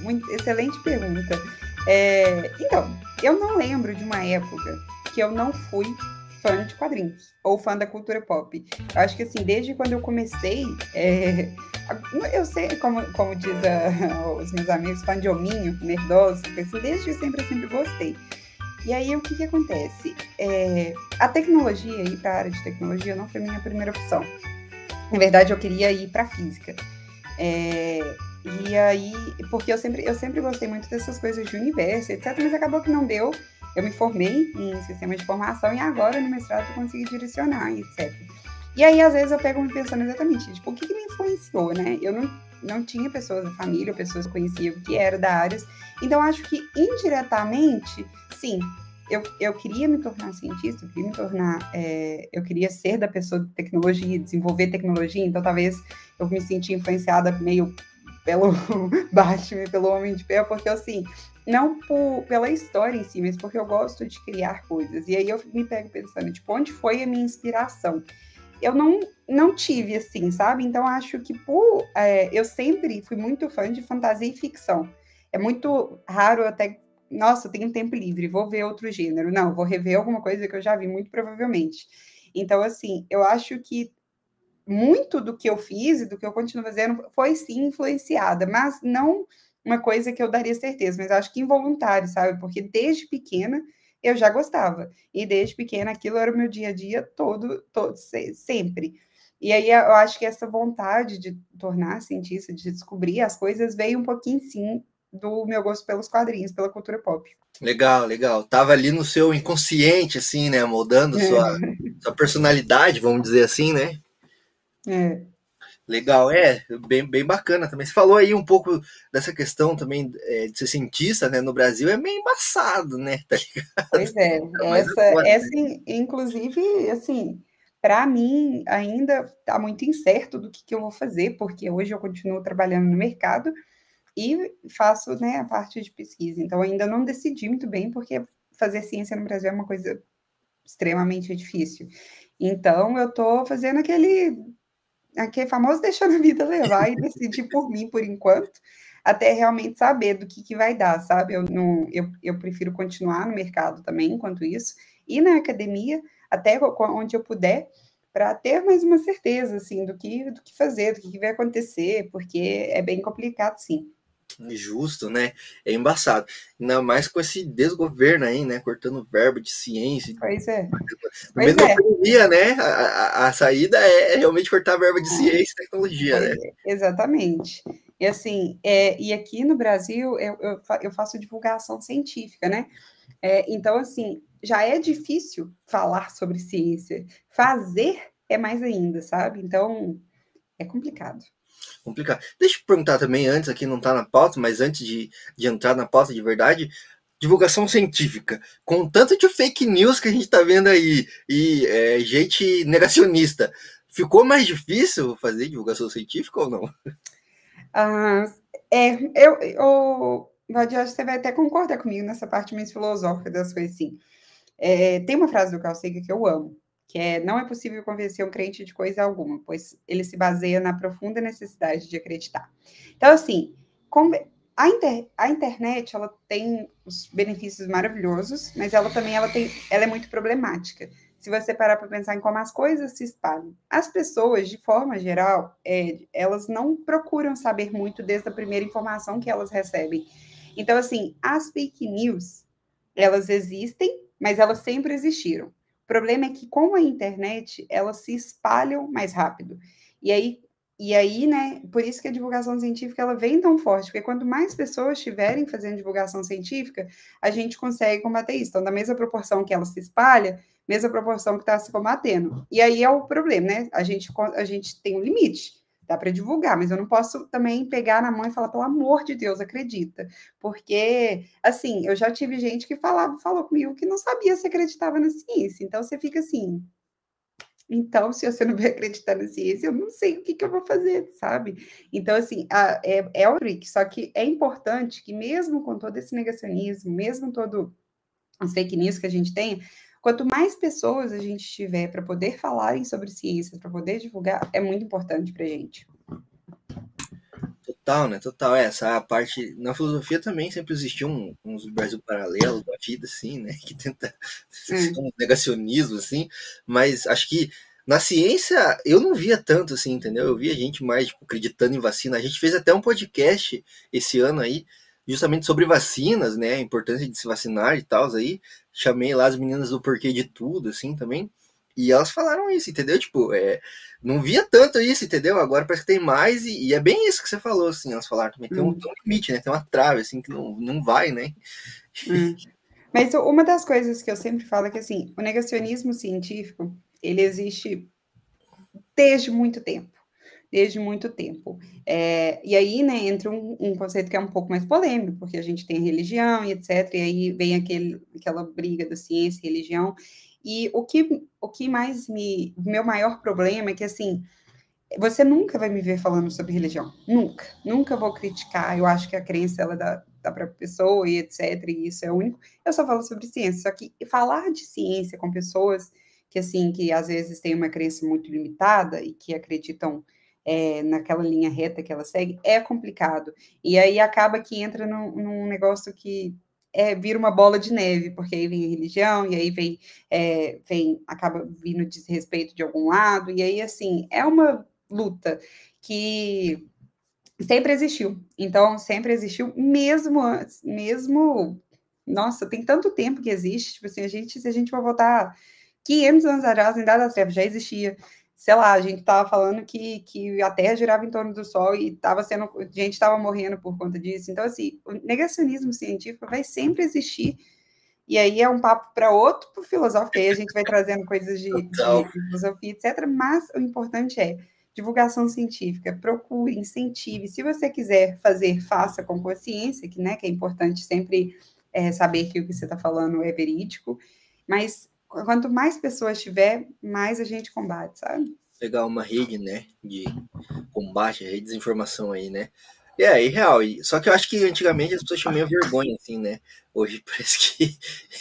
Muito excelente pergunta. É, então, eu não lembro de uma época que eu não fui fã de quadrinhos ou fã da cultura pop. Eu acho que assim, desde quando eu comecei, é, eu sei, como, como diz a, os meus amigos, fã de hominho, nerdoso, assim, desde sempre eu sempre gostei. E aí, o que, que acontece? É, a tecnologia, ir para a área de tecnologia não foi minha primeira opção. Na verdade, eu queria ir para física. É, e aí, porque eu sempre, eu sempre gostei muito dessas coisas de universo, etc., mas acabou que não deu. Eu me formei em sistema de informação e agora no mestrado eu consegui direcionar, etc. E aí, às vezes, eu pego me pensando exatamente, tipo, o que, que me influenciou, né? Eu não, não tinha pessoas da família, pessoas que conheciam que eram da área. Então, acho que indiretamente sim, eu, eu queria me tornar cientista, eu queria me tornar, é, eu queria ser da pessoa de tecnologia, desenvolver tecnologia, então talvez eu me senti influenciada meio pelo Batman e pelo Homem de Ferro, porque assim, não por, pela história em si, mas porque eu gosto de criar coisas. E aí eu me pego pensando, tipo, onde foi a minha inspiração? eu não, não tive, assim, sabe? Então, acho que por, é, eu sempre fui muito fã de fantasia e ficção. É muito raro até, nossa, tenho tempo livre, vou ver outro gênero. Não, vou rever alguma coisa que eu já vi, muito provavelmente. Então, assim, eu acho que muito do que eu fiz e do que eu continuo fazendo foi sim influenciada, mas não uma coisa que eu daria certeza, mas acho que involuntário, sabe? Porque desde pequena eu já gostava. E desde pequena aquilo era o meu dia a dia todo, todo sempre. E aí eu acho que essa vontade de tornar cientista, de descobrir as coisas, veio um pouquinho sim do meu gosto pelos quadrinhos, pela cultura pop. Legal, legal. Tava ali no seu inconsciente, assim, né? Moldando é. sua, sua personalidade, vamos dizer assim, né? É. Legal, é, bem, bem bacana também. Você falou aí um pouco dessa questão também é, de ser cientista, né? No Brasil é meio embaçado, né? Tá pois é, essa, agora, essa né? inclusive, assim, para mim ainda está muito incerto do que, que eu vou fazer, porque hoje eu continuo trabalhando no mercado e faço né, a parte de pesquisa. Então, ainda não decidi muito bem, porque fazer ciência no Brasil é uma coisa extremamente difícil. Então, eu estou fazendo aquele aquele famoso deixando a vida levar e decidir por mim por enquanto, até realmente saber do que, que vai dar, sabe? Eu, não, eu, eu prefiro continuar no mercado também, enquanto isso, e na academia, até onde eu puder, para ter mais uma certeza, assim, do que, do que fazer, do que, que vai acontecer, porque é bem complicado, sim. Justo, né? É embaçado. Ainda mais com esse desgoverno aí, né? Cortando verbo de ciência. Pois é. Pois mesmo é. Pandemia, né? A, a, a, saída é realmente cortar verba de ciência e tecnologia, né? É, exatamente. E assim, é, e aqui no Brasil eu, eu, eu faço divulgação científica, né? É, então, assim, já é difícil falar sobre ciência. Fazer é mais ainda, sabe? Então, é complicado complicado. Deixa eu perguntar também, antes aqui não está na pauta, mas antes de, de entrar na pauta de verdade, divulgação científica, com tanto de fake news que a gente está vendo aí e é, gente negacionista, ficou mais difícil fazer divulgação científica ou não? Ah, é, eu, eu Vadia, você vai até concordar comigo nessa parte mais filosófica das coisas, assim. É, tem uma frase do Carl Sagan que eu amo, que é não é possível convencer um crente de coisa alguma, pois ele se baseia na profunda necessidade de acreditar. Então, assim, a, inter, a internet ela tem os benefícios maravilhosos, mas ela também ela tem, ela é muito problemática. Se você parar para pensar em como as coisas se espalham, as pessoas, de forma geral, é, elas não procuram saber muito desde a primeira informação que elas recebem. Então, assim, as fake news, elas existem, mas elas sempre existiram. O problema é que com a internet elas se espalham mais rápido. E aí, e aí, né, por isso que a divulgação científica ela vem tão forte, porque quanto mais pessoas estiverem fazendo divulgação científica, a gente consegue combater isso. Então, da mesma proporção que ela se espalha, mesma proporção que está se combatendo. E aí é o problema, né? A gente, a gente tem um limite dá para divulgar, mas eu não posso também pegar na mão e falar, pelo amor de Deus, acredita. Porque, assim, eu já tive gente que falava, falou comigo que não sabia se acreditava na ciência. Então você fica assim. Então, se você não vai acreditar na ciência, eu não sei o que, que eu vou fazer, sabe? Então, assim, a, é, é o trick, só que é importante que, mesmo com todo esse negacionismo, mesmo todo as fake news que a gente tem, Quanto mais pessoas a gente tiver para poder falarem sobre ciência, para poder divulgar, é muito importante para a gente. Total, né? Total. É, essa parte. Na filosofia também sempre existiu um, uns Brasil paralelo da vida, assim, né? Que tenta hum. um negacionismo, assim. Mas acho que na ciência eu não via tanto, assim, entendeu? Eu via gente mais tipo, acreditando em vacina. A gente fez até um podcast esse ano aí justamente sobre vacinas, né? A importância de se vacinar e tal, aí. Chamei lá as meninas do porquê de tudo, assim, também. E elas falaram isso, entendeu? Tipo, é, não via tanto isso, entendeu? Agora parece que tem mais, e, e é bem isso que você falou, assim, elas falaram também. Tem, um, hum. tem um, limite, né? Tem uma trave, assim, que não, não vai, né? Hum. Mas uma das coisas que eu sempre falo é que, assim, o negacionismo científico, ele existe desde muito tempo desde muito tempo. É, e aí, né, entra um, um, conceito que é um pouco mais polêmico, porque a gente tem religião e etc., e aí vem aquele, aquela briga da ciência e religião. E o que, o que mais me. Meu maior problema é que, assim, você nunca vai me ver falando sobre religião. Nunca. Nunca vou criticar. Eu acho que a crença ela é da, própria pessoa e etc. E isso é único. Eu só falo sobre ciência. Só que falar de ciência com pessoas que assim, que às vezes tem uma crença muito limitada e que acreditam é, naquela linha reta que ela segue, é complicado. E aí acaba que entra num, num negócio que é, vira uma bola de neve, porque aí vem a religião, e aí vem, é, vem acaba vindo desrespeito de algum lado, e aí, assim, é uma luta que sempre existiu. Então, sempre existiu, mesmo antes, mesmo. Nossa, tem tanto tempo que existe, tipo assim, a gente, se a gente for voltar 500 anos atrás, em Idade das Trevas, já existia sei lá, a gente estava falando que, que a Terra girava em torno do Sol e estava sendo, a gente estava morrendo por conta disso. Então, assim, o negacionismo científico vai sempre existir. E aí é um papo para outro pro filosófico, aí a gente vai trazendo coisas de, de, filosofia, etc. Mas o importante é divulgação científica, procure, incentive. Se você quiser fazer, faça com consciência, que, né, que é importante sempre é, saber que o que você está falando é verídico, mas quanto mais pessoas tiver, mais a gente combate, sabe? Pegar uma rede, né, de combate, de desinformação aí, né? É, real. Só que eu acho que antigamente as pessoas tinham meio vergonha, assim, né? Hoje parece que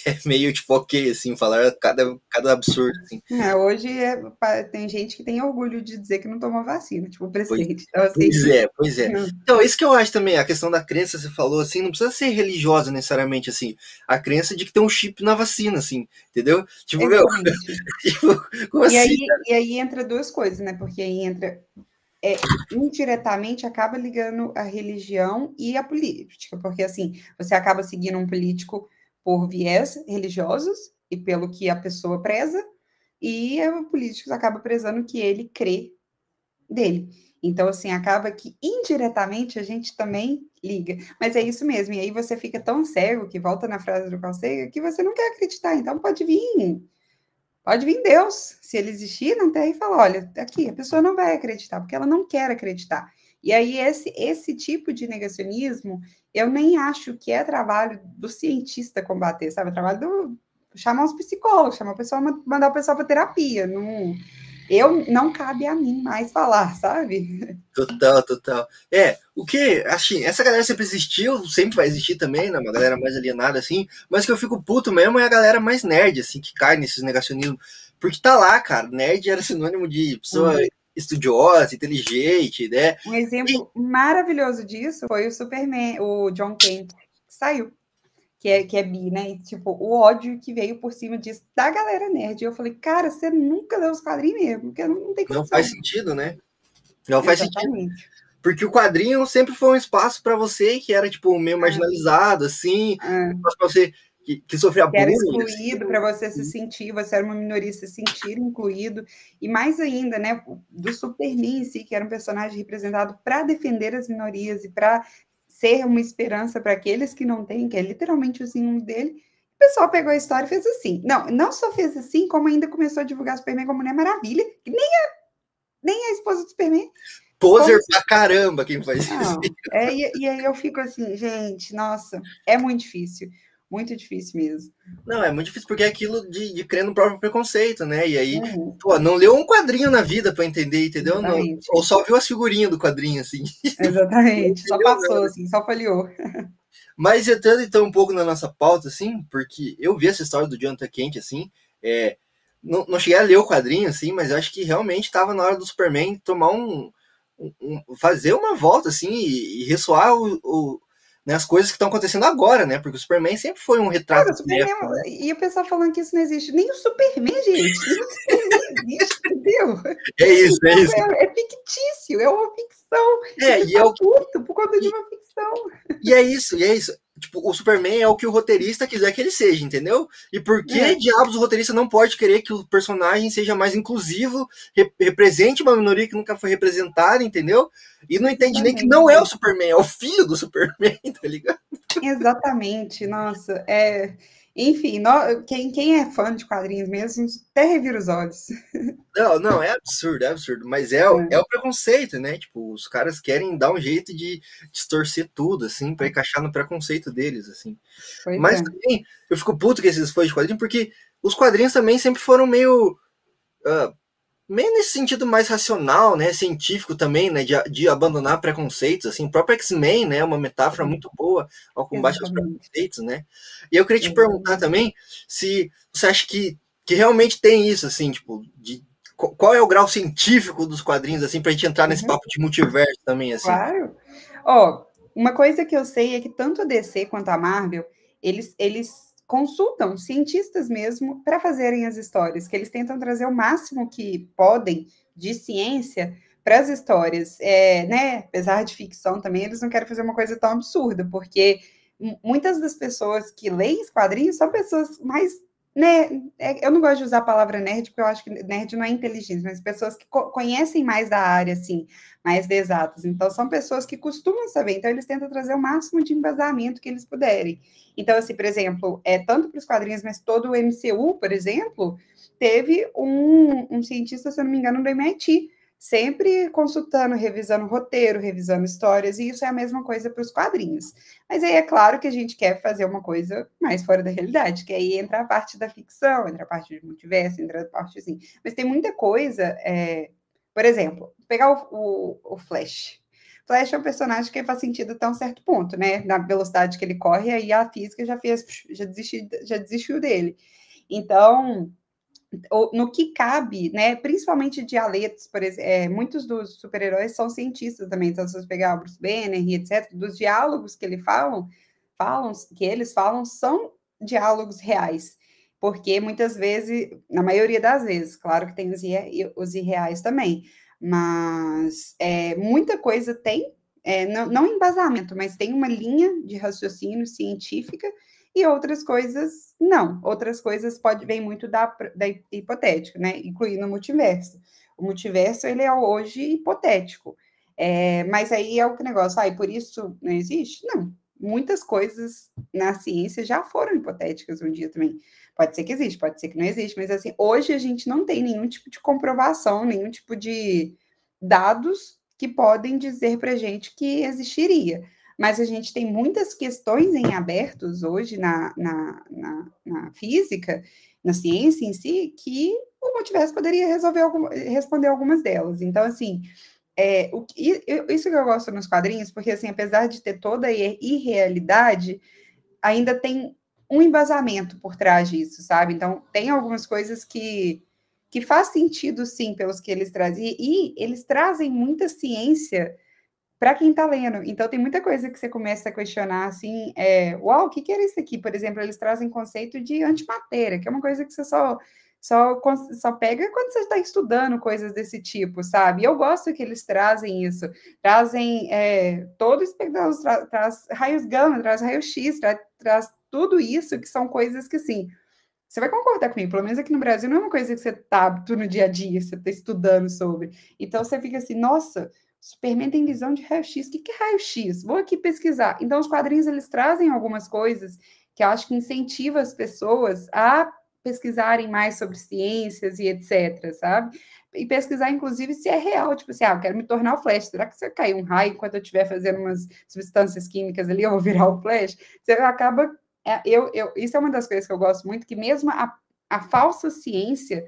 é meio tipo ok, assim, falar cada, cada absurdo, assim. É, hoje é, tem gente que tem orgulho de dizer que não tomou vacina, tipo o presidente. Pois, então, assim, pois é, pois é. Então, isso que eu acho também, a questão da crença, você falou, assim, não precisa ser religiosa necessariamente, assim. A crença de que tem um chip na vacina, assim, entendeu? Tipo, meu, tipo, como e assim? Aí, e aí entra duas coisas, né? Porque aí entra é, indiretamente acaba ligando a religião e a política, porque assim, você acaba seguindo um político por viés religiosos e pelo que a pessoa preza, e o político acaba prezando que ele crê dele. Então, assim, acaba que indiretamente a gente também liga. Mas é isso mesmo. E aí você fica tão cego, que volta na frase do Carl que você não quer acreditar. Então pode vir Pode vir Deus, se ele existir não tem e falar, olha, aqui, a pessoa não vai acreditar, porque ela não quer acreditar. E aí, esse, esse tipo de negacionismo, eu nem acho que é trabalho do cientista combater, sabe? É trabalho do. chamar os psicólogos, chamar a pessoa, mandar o pessoal para terapia. Não, eu não cabe a mim mais falar, sabe? Total, total. É, o que, assim, essa galera sempre existiu, sempre vai existir também, né? Uma galera mais alienada, assim, mas que eu fico puto mesmo é a galera mais nerd, assim, que cai nesses negacionismos. Porque tá lá, cara, nerd era sinônimo de pessoa uhum. estudiosa, inteligente, né? Um exemplo e... maravilhoso disso foi o Superman, o John Kent, que saiu que é, que é bi, né? E, tipo, o ódio que veio por cima disso da galera nerd. E eu falei, cara, você nunca leu os quadrinhos mesmo, porque não, não tem condição. Não faz sentido, né? Não faz Exatamente. sentido. Porque o quadrinho sempre foi um espaço para você que era, tipo, meio é. marginalizado, assim, é. um pra você que, que sofria que era excluído assim. para você se sentir, você era uma minoria, se sentir incluído, e mais ainda, né, do Superman em si, que era um personagem representado para defender as minorias e para ser uma esperança para aqueles que não têm, que é literalmente o símbolo dele. O pessoal pegou a história e fez assim. Não, não só fez assim, como ainda começou a divulgar Superman como Mulher Maravilha, que nem a, nem a esposa do Superman. Poser como... pra caramba quem faz não, isso. É, e, e aí eu fico assim, gente, nossa, é muito difícil. Muito difícil mesmo. Não, é muito difícil porque é aquilo de, de crer no próprio preconceito, né? E aí, uhum. pô, não leu um quadrinho na vida para entender, entendeu? Não, ou só viu as figurinhas do quadrinho, assim. Exatamente, só passou, assim, só folheou. Mas entrando então um pouco na nossa pauta, assim, porque eu vi essa história do Jonathan Kent, assim, é, não, não cheguei a ler o quadrinho, assim, mas eu acho que realmente estava na hora do Superman tomar um, um, um, fazer uma volta, assim, e, e ressoar o, o né, as coisas que estão acontecendo agora, né? Porque o Superman sempre foi um retrato. Cara, Superman, época, né? E o pessoal falando que isso não existe. Nem o Superman, gente. Nem o Superman existe, entendeu? É isso, é isso. É, é fictício, é uma ficção. É, e é o puto por conta de uma ficção. E é isso, e é isso tipo, o Superman é o que o roteirista quiser que ele seja, entendeu? E por que é. diabos o roteirista não pode querer que o personagem seja mais inclusivo, rep represente uma minoria que nunca foi representada, entendeu? E não entende nem que não é o Superman, é o filho do Superman, tá ligado? Exatamente, nossa, é enfim, quem, quem é fã de quadrinhos mesmo, até revira os olhos. Não, não, é absurdo, é absurdo. Mas é, é. é o preconceito, né? Tipo, os caras querem dar um jeito de distorcer tudo, assim, para encaixar no preconceito deles, assim. Pois mas é. também, eu fico puto que esses fãs de quadrinhos, porque os quadrinhos também sempre foram meio. Uh, meio nesse sentido mais racional, né, científico também, né, de, de abandonar preconceitos, assim, o próprio X-Men, né, é uma metáfora muito boa ao combate Exatamente. aos preconceitos, né. E eu queria te perguntar também se você acha que que realmente tem isso, assim, tipo, de qual é o grau científico dos quadrinhos, assim, pra gente entrar nesse uhum. papo de multiverso também, assim. Claro. Ó, uma coisa que eu sei é que tanto a DC quanto a Marvel, eles, eles consultam cientistas mesmo para fazerem as histórias, que eles tentam trazer o máximo que podem de ciência para as histórias, é, né? Apesar de ficção também, eles não querem fazer uma coisa tão absurda, porque muitas das pessoas que leem os quadrinhos são pessoas mais né, é, eu não gosto de usar a palavra nerd, porque eu acho que nerd não é inteligente, mas pessoas que co conhecem mais da área, assim, mais de exatas. Então, são pessoas que costumam saber, então eles tentam trazer o máximo de embasamento que eles puderem. Então, assim, por exemplo, é tanto para os quadrinhos, mas todo o MCU, por exemplo, teve um, um cientista, se eu não me engano, do MIT, sempre consultando, revisando roteiro, revisando histórias, e isso é a mesma coisa para os quadrinhos. Mas aí é claro que a gente quer fazer uma coisa mais fora da realidade, que aí entra a parte da ficção, entra a parte do multiverso, entra a parte assim. Mas tem muita coisa, é... por exemplo, pegar o, o, o Flash. Flash é um personagem que faz sentido até um certo ponto, né? Na velocidade que ele corre, aí a física já fez, já desistiu, já desistiu dele. Então, no que cabe, né, principalmente dialetos, por exemplo, é, muitos dos super-heróis são cientistas também, então se você pegar o Bruce Banner e etc, dos diálogos que ele falam, falam, que eles falam são diálogos reais, porque muitas vezes, na maioria das vezes, claro que tem os, os irreais também, mas é, muita coisa tem, é, não, não embasamento, mas tem uma linha de raciocínio científica e outras coisas não. Outras coisas pode vem muito da, da hipotética, né? Incluindo o multiverso. O multiverso ele é hoje hipotético. É, mas aí é o que negócio, ah, e por isso não existe? Não. Muitas coisas na ciência já foram hipotéticas um dia também. Pode ser que existe, pode ser que não existe, mas assim, hoje a gente não tem nenhum tipo de comprovação, nenhum tipo de dados que podem dizer para gente que existiria mas a gente tem muitas questões em abertos hoje na, na, na, na física, na ciência em si, que o multiverso poderia resolver algum, responder algumas delas. Então, assim, é, o, isso que eu gosto nos quadrinhos, porque, assim, apesar de ter toda a irrealidade, ainda tem um embasamento por trás disso, sabe? Então, tem algumas coisas que, que faz sentido, sim, pelos que eles trazem, e eles trazem muita ciência para quem está lendo. Então, tem muita coisa que você começa a questionar, assim, é, uau, o que, que era isso aqui? Por exemplo, eles trazem conceito de antimatéria, que é uma coisa que você só, só, só pega quando você está estudando coisas desse tipo, sabe? Eu gosto que eles trazem isso, trazem é, todo espectro, tra, traz raios gama, traz raio-x, tra, traz tudo isso, que são coisas que, assim, você vai concordar comigo, pelo menos aqui no Brasil não é uma coisa que você tá no dia a dia, você está estudando sobre. Então você fica assim, nossa, Superman tem visão de raio-x. O que é raio-x? Vou aqui pesquisar. Então, os quadrinhos, eles trazem algumas coisas que eu acho que incentiva as pessoas a pesquisarem mais sobre ciências e etc, sabe? E pesquisar, inclusive, se é real. Tipo assim, ah, eu quero me tornar o Flash. Será que se eu cair um raio enquanto eu estiver fazendo umas substâncias químicas ali, eu vou virar o Flash? Você acaba... É, eu, eu, isso é uma das coisas que eu gosto muito, que mesmo a, a falsa ciência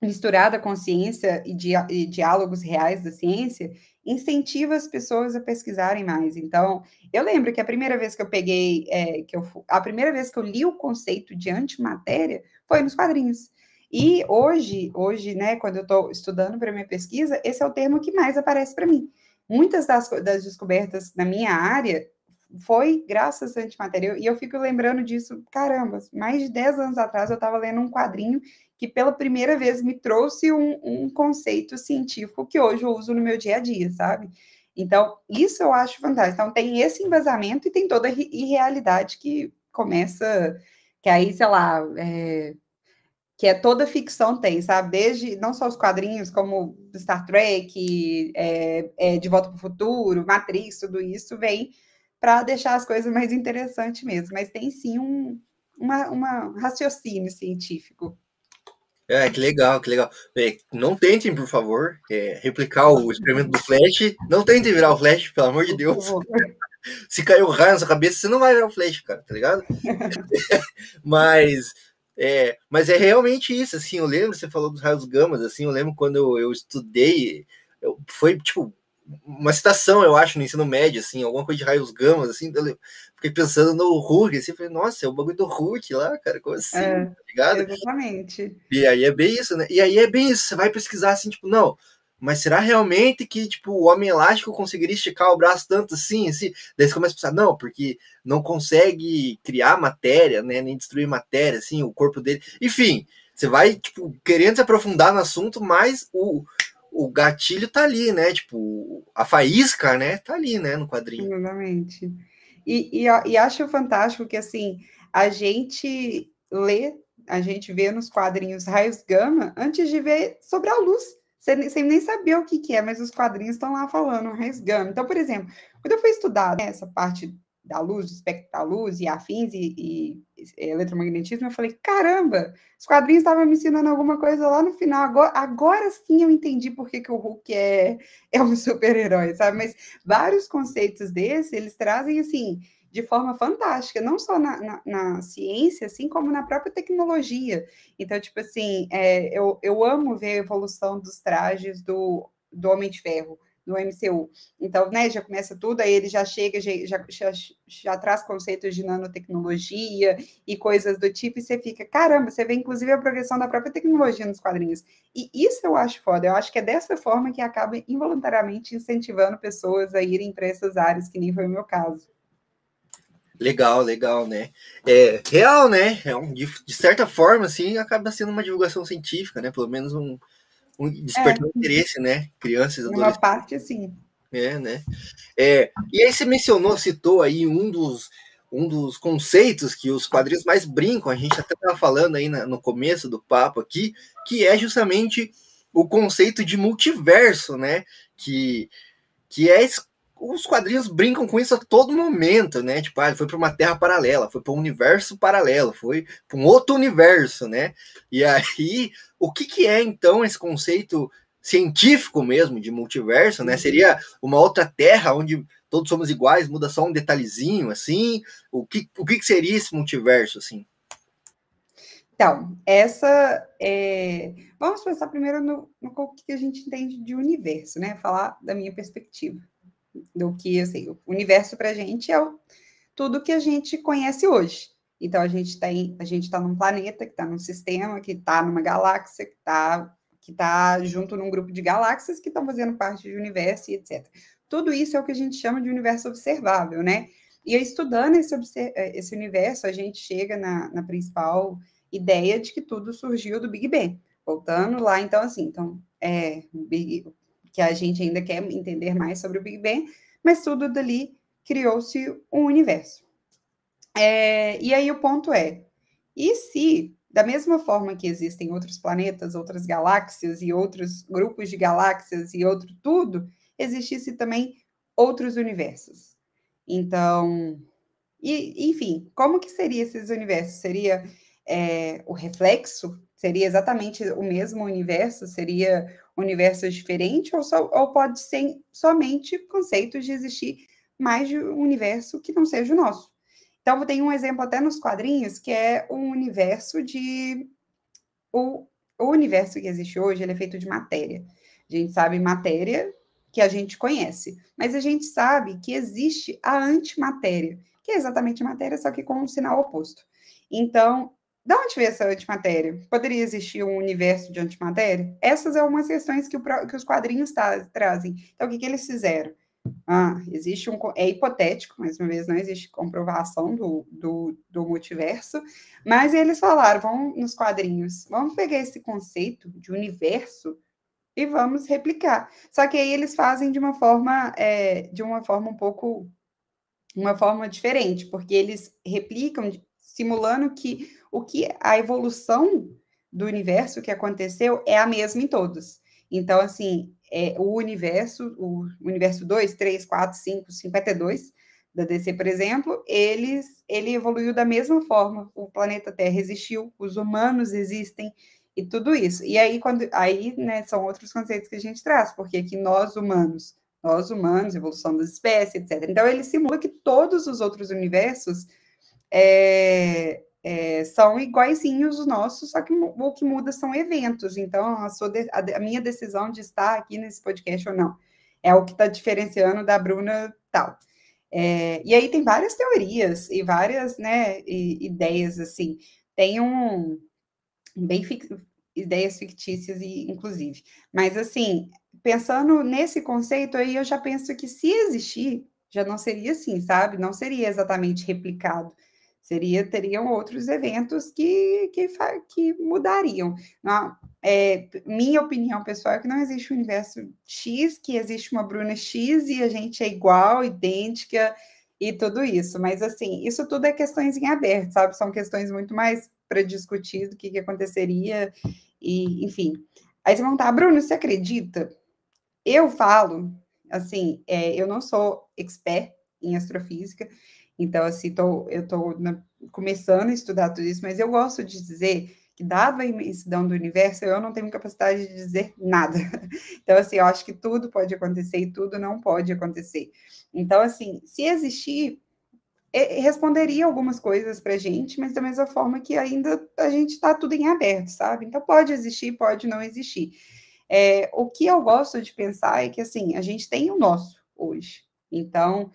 misturada com ciência e, di e diálogos reais da ciência, incentiva as pessoas a pesquisarem mais. Então, eu lembro que a primeira vez que eu peguei, é, que eu, a primeira vez que eu li o conceito de antimatéria foi nos quadrinhos. E hoje, hoje, né, quando eu estou estudando para minha pesquisa, esse é o termo que mais aparece para mim. Muitas das, das descobertas na minha área foi graças à antimatéria. E eu fico lembrando disso, caramba, mais de 10 anos atrás eu estava lendo um quadrinho que pela primeira vez me trouxe um, um, conceito científico que hoje eu uso no meu dia a dia, sabe? Então, isso eu acho fantástico. Então, tem esse embasamento e tem toda a irrealidade que começa, que aí, sei lá, é, que é toda ficção tem, sabe? Desde não só os quadrinhos, como Star Trek, é, é, De Volta para o Futuro, Matrix, tudo isso vem para deixar as coisas mais interessantes mesmo. Mas tem sim um uma, uma raciocínio científico. É, que legal, que legal. Não tentem, por favor, é, replicar o experimento do Flash. Não tentem virar o Flash, pelo amor de Deus. Se cair o raio na sua cabeça, você não vai virar o Flash, cara, tá ligado? mas, é, mas é realmente isso, assim, eu lembro, você falou dos raios gamas, assim, eu lembro quando eu, eu estudei, eu, foi, tipo, uma citação, eu acho, no ensino médio, assim, alguma coisa de raios gamas, assim, fiquei pensando no Hulk, assim, falei, nossa, é o bagulho do Hulk lá, cara, como assim, é, tá ligado? Exatamente. E aí é bem isso, né? E aí é bem isso, você vai pesquisar assim, tipo, não, mas será realmente que, tipo, o homem elástico conseguiria esticar o braço tanto assim, assim? Daí você começa a pensar, não, porque não consegue criar matéria, né, nem destruir matéria, assim, o corpo dele, enfim, você vai, tipo, querendo se aprofundar no assunto, mas o o gatilho tá ali, né? Tipo, a faísca, né? Tá ali, né? No quadrinho. Exatamente. E, e, e acho fantástico que, assim, a gente lê, a gente vê nos quadrinhos raios gama antes de ver sobre a luz. Sem nem saber o que, que é, mas os quadrinhos estão lá falando raios gama. Então, por exemplo, quando eu fui estudar né, essa parte da luz, do espectro da luz e afins e, e, eletromagnetismo, eu falei, caramba, os quadrinhos estavam me ensinando alguma coisa lá no final, agora, agora sim eu entendi por que, que o Hulk é, é um super-herói, sabe? Mas vários conceitos desses, eles trazem, assim, de forma fantástica, não só na, na, na, ciência, assim como na própria tecnologia. Então, tipo assim, é, eu, eu amo ver a evolução dos trajes do, do Homem de Ferro do MCU. Então, né, já começa tudo, aí ele já chega, já, já, já, traz conceitos de nanotecnologia e coisas do tipo, e você fica, caramba, você vê inclusive a progressão da própria tecnologia nos quadrinhos. E isso eu acho foda, eu acho que é dessa forma que acaba involuntariamente incentivando pessoas a irem para essas áreas, que nem foi o meu caso. Legal, legal, né? É real, né? É um, de, de certa forma, assim, acaba sendo uma divulgação científica, né? Pelo menos um despertou é. interesse, né? Crianças, adolescentes. Uma parte, sim. É, né? É, e aí você mencionou, citou aí um dos, um dos conceitos que os quadrinhos mais brincam, a gente até estava falando aí na, no começo do papo aqui, que é justamente o conceito de multiverso, né? Que, que é os quadrinhos brincam com isso a todo momento, né? Tipo, ah, foi para uma terra paralela, foi para um universo paralelo, foi para um outro universo, né? E aí, o que, que é então esse conceito científico mesmo de multiverso, né? Seria uma outra terra onde todos somos iguais, muda só um detalhezinho, assim? O que, o que, que seria esse multiverso, assim? Então, essa é... Vamos pensar primeiro no, no que a gente entende de universo, né? Falar da minha perspectiva do que assim, o universo para a gente é o, tudo que a gente conhece hoje. Então a gente tem, a gente está num planeta que está num sistema, que está numa galáxia, que está que tá junto num grupo de galáxias que estão fazendo parte do universo e etc. Tudo isso é o que a gente chama de universo observável, né? E estudando esse, esse universo, a gente chega na, na principal ideia de que tudo surgiu do Big Bang. Voltando lá, então, assim, então, é, que a gente ainda quer entender mais sobre o Big Bang, mas tudo dali criou-se um universo. É, e aí o ponto é: e se, da mesma forma que existem outros planetas, outras galáxias e outros grupos de galáxias e outro tudo, existisse também outros universos? Então, e, enfim, como que seria esses universos? Seria é, o reflexo? Seria exatamente o mesmo universo? Seria universos diferentes, ou, só, ou pode ser somente conceitos de existir mais de um universo que não seja o nosso. Então, tem um exemplo até nos quadrinhos, que é o universo de... O, o universo que existe hoje, ele é feito de matéria. A gente sabe matéria que a gente conhece, mas a gente sabe que existe a antimatéria, que é exatamente matéria, só que com um sinal oposto. Então, de onde veio essa antimatéria? Poderia existir um universo de antimatéria? Essas são algumas questões que, o, que os quadrinhos tá, trazem. Então, o que, que eles fizeram? Ah, existe um. É hipotético, mais uma vez, não existe comprovação do, do, do multiverso, mas eles falaram: nos quadrinhos, vamos pegar esse conceito de universo e vamos replicar. Só que aí eles fazem de uma forma, é, de uma forma um pouco, uma forma diferente, porque eles replicam simulando que o que a evolução do universo que aconteceu é a mesma em todos. Então, assim, é, o universo, o universo 2, 3, 4, 5, 52 da DC, por exemplo, eles, ele evoluiu da mesma forma. O planeta Terra existiu, os humanos existem e tudo isso. E aí, quando, aí né, são outros conceitos que a gente traz, porque aqui nós humanos, nós humanos, evolução das espécies, etc. Então, ele simula que todos os outros universos é, é, são iguaizinhos os nossos, só que o que muda são eventos. Então, a, sua, a, a minha decisão de estar aqui nesse podcast ou não é o que está diferenciando da Bruna tal. É, e aí tem várias teorias e várias né, ideias assim. Tem um bem ideias fictícias, inclusive. Mas assim, pensando nesse conceito aí, eu já penso que se existir, já não seria assim, sabe? Não seria exatamente replicado. Seria, teriam outros eventos que, que, que mudariam. Não, é, minha opinião pessoal é que não existe um universo X, que existe uma Bruna X e a gente é igual, idêntica e tudo isso. Mas, assim, isso tudo é questões em aberto, sabe? São questões muito mais para discutir do que, que aconteceria, e enfim. Aí você vão estar, Bruno, você acredita? Eu falo, assim, é, eu não sou expert em astrofísica, então, assim, tô, eu estou começando a estudar tudo isso, mas eu gosto de dizer que, dada a imensidão do universo, eu não tenho capacidade de dizer nada. Então, assim, eu acho que tudo pode acontecer e tudo não pode acontecer. Então, assim, se existir, responderia algumas coisas para a gente, mas da mesma forma que ainda a gente está tudo em aberto, sabe? Então, pode existir, pode não existir. É, o que eu gosto de pensar é que, assim, a gente tem o nosso hoje. Então,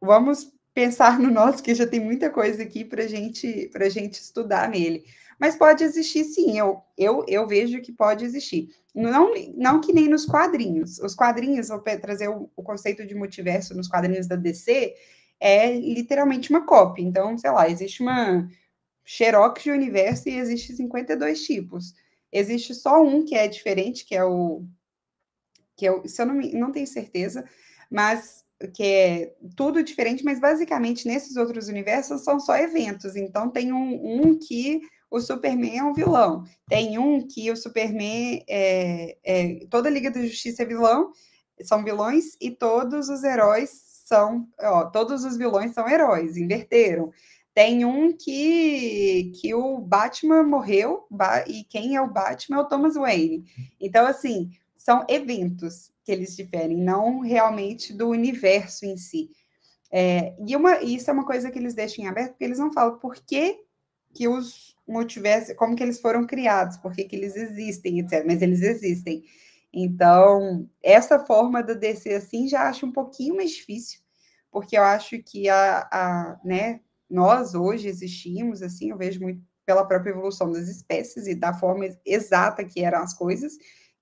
vamos pensar no nosso, que já tem muita coisa aqui para gente, a gente estudar nele. Mas pode existir, sim, eu, eu, eu vejo que pode existir. Não, não que nem nos quadrinhos. Os quadrinhos, vou trazer o, o conceito de multiverso nos quadrinhos da DC, é literalmente uma cópia. Então, sei lá, existe uma xerox de universo e existe 52 tipos. Existe só um que é diferente, que é o que eu, se eu não, não tenho certeza, mas que é tudo diferente, mas basicamente nesses outros universos são só eventos. Então tem um, um que o Superman é um vilão, tem um que o Superman é, é, toda a Liga da Justiça é vilão, são vilões e todos os heróis são, ó, todos os vilões são heróis, inverteram. Tem um que, que o Batman morreu e quem é o Batman é o Thomas Wayne. Então assim, são eventos que eles diferem, não realmente do universo em si. É, e uma, isso é uma coisa que eles deixam em aberto, porque eles não falam por que, que os multiversos, como que eles foram criados, por que, que eles existem, etc. Mas eles existem. Então, essa forma da DC assim já acho um pouquinho mais difícil, porque eu acho que a, a né, nós hoje existimos, assim, eu vejo muito pela própria evolução das espécies e da forma exata que eram as coisas,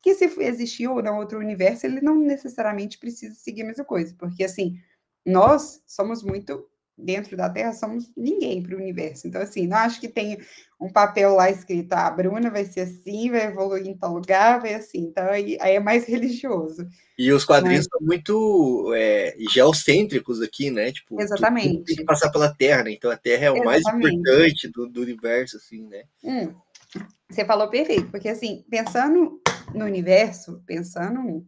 que se existir ou não outro universo, ele não necessariamente precisa seguir a mesma coisa, porque assim, nós somos muito dentro da Terra, somos ninguém para o universo. Então, assim, não acho que tem um papel lá escrito, ah, a Bruna vai ser assim, vai evoluir em tal lugar, vai assim. Então, aí, aí é mais religioso. E os quadrinhos Mas... são muito é, geocêntricos aqui, né? Tipo, Exatamente. tem que passar pela Terra, né? Então a Terra é o Exatamente. mais importante do, do universo, assim, né? Hum, você falou perfeito, porque assim, pensando no universo, pensando no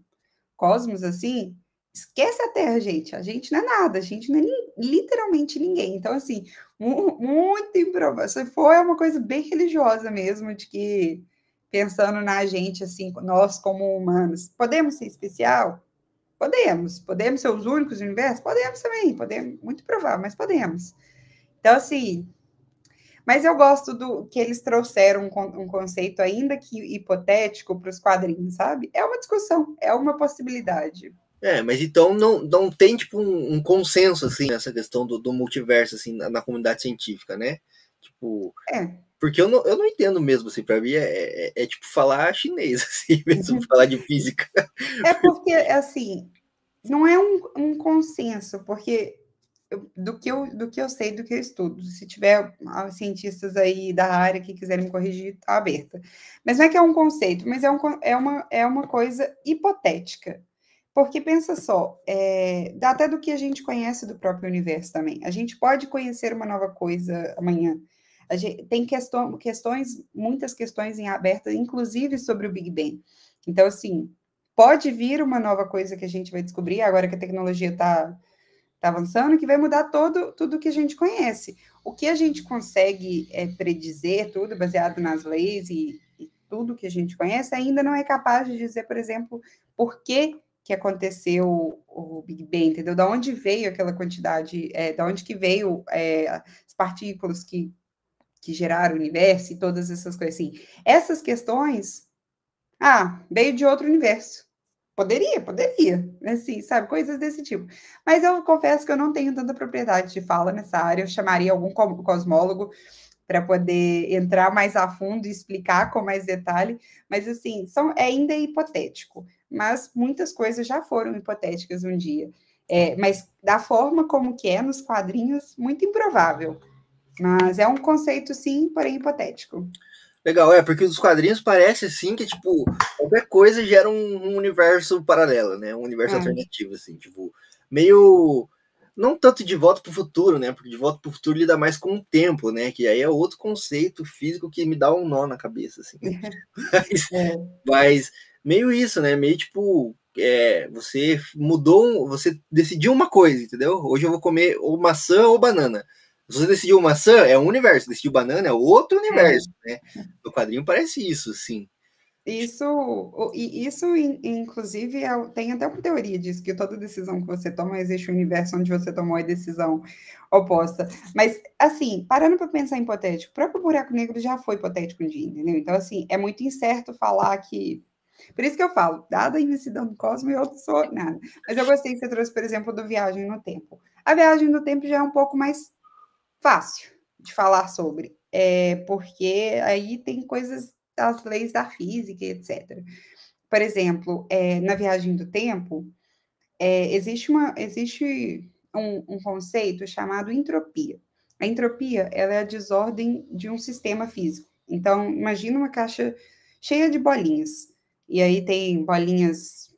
cosmos assim, esquece a Terra, gente. A gente não é nada, a gente não é literalmente ninguém. Então, assim, muito improvável. Se for é uma coisa bem religiosa mesmo, de que pensando na gente, assim, nós como humanos, podemos ser especial? Podemos. Podemos ser os únicos no universo? Podemos também. Podemos, muito provável, mas podemos. Então, assim, mas eu gosto do que eles trouxeram um, um conceito, ainda que hipotético, para os quadrinhos, sabe? É uma discussão, é uma possibilidade. É, mas então não, não tem tipo um, um consenso assim nessa questão do, do multiverso assim na, na, comunidade científica, né? Tipo, é. porque eu não, eu não entendo mesmo assim, para mim é, é, é, tipo falar chinês assim, mesmo falar de física. É porque assim, não é um, um consenso, porque do que, eu, do que eu sei, do que eu estudo. Se tiver ah, cientistas aí da área que quiserem me corrigir, está aberta. Mas não é que é um conceito, mas é, um, é, uma, é uma coisa hipotética. Porque pensa só, é, dá até do que a gente conhece do próprio universo também. A gente pode conhecer uma nova coisa amanhã. Gente, tem questão, questões, muitas questões em aberta, inclusive sobre o Big Bang. Então, assim, pode vir uma nova coisa que a gente vai descobrir agora que a tecnologia está está avançando, que vai mudar todo, tudo que a gente conhece. O que a gente consegue é, predizer, tudo baseado nas leis e, e, tudo que a gente conhece, ainda não é capaz de dizer, por exemplo, por que, que aconteceu o, Big Bang, entendeu? Da onde veio aquela quantidade, é, da onde que veio é, as partículas que, que geraram o universo e todas essas coisas assim. Essas questões, ah, veio de outro universo. Poderia, poderia, assim, sabe, coisas desse tipo. Mas eu confesso que eu não tenho tanta propriedade de fala nessa área. Eu chamaria algum cosmólogo para poder entrar mais a fundo e explicar com mais detalhe. Mas assim, são, é ainda hipotético. Mas muitas coisas já foram hipotéticas um dia. É, mas da forma como que é nos quadrinhos, muito improvável. Mas é um conceito, sim, porém hipotético. Legal, é, porque os quadrinhos parece assim que, tipo, qualquer coisa gera um, um universo paralelo, né? Um universo é. alternativo, assim, tipo, meio. Não tanto de volta para o futuro, né? Porque de volta para o futuro lida mais com o tempo, né? Que aí é outro conceito físico que me dá um nó na cabeça, assim. mas, é. mas meio isso, né? Meio tipo, é, você mudou, você decidiu uma coisa, entendeu? Hoje eu vou comer ou maçã ou banana. Se você decidiu maçã, é um universo. Decidiu banana, é outro universo, é. né? No quadrinho parece isso, sim. Isso, isso inclusive, é tem até uma teoria disso, que toda decisão que você toma, existe um universo onde você tomou a decisão oposta. Mas, assim, parando para pensar em hipotético, o próprio buraco negro já foi hipotético um dia, entendeu? Então, assim, é muito incerto falar que. Por isso que eu falo, dada a imensidão do cosmos, eu sou nada. Mas eu gostei que você trouxe, por exemplo, do Viagem no Tempo. A Viagem no Tempo já é um pouco mais fácil de falar sobre, é, porque aí tem coisas das leis da física, etc. Por exemplo, é, na viagem do tempo, é, existe, uma, existe um, um, conceito chamado entropia. A entropia ela é a desordem de um sistema físico. Então, imagina uma caixa cheia de bolinhas. E aí tem bolinhas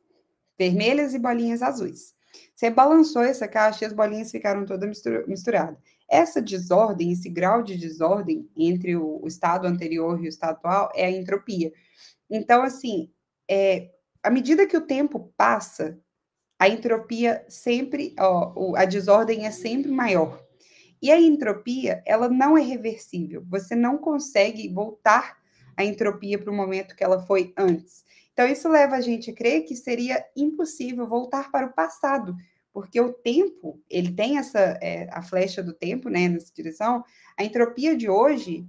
vermelhas e bolinhas azuis. Você balançou essa caixa e as bolinhas ficaram todas misturadas. Essa desordem, esse grau de desordem entre o, o estado anterior e o estado atual é a entropia. Então, assim, é, à medida que o tempo passa, a entropia sempre, ó, a desordem é sempre maior. E a entropia, ela não é reversível. Você não consegue voltar a entropia para o momento que ela foi antes. Então, isso leva a gente a crer que seria impossível voltar para o passado, porque o tempo, ele tem essa, é, a flecha do tempo, né, nessa direção, a entropia de hoje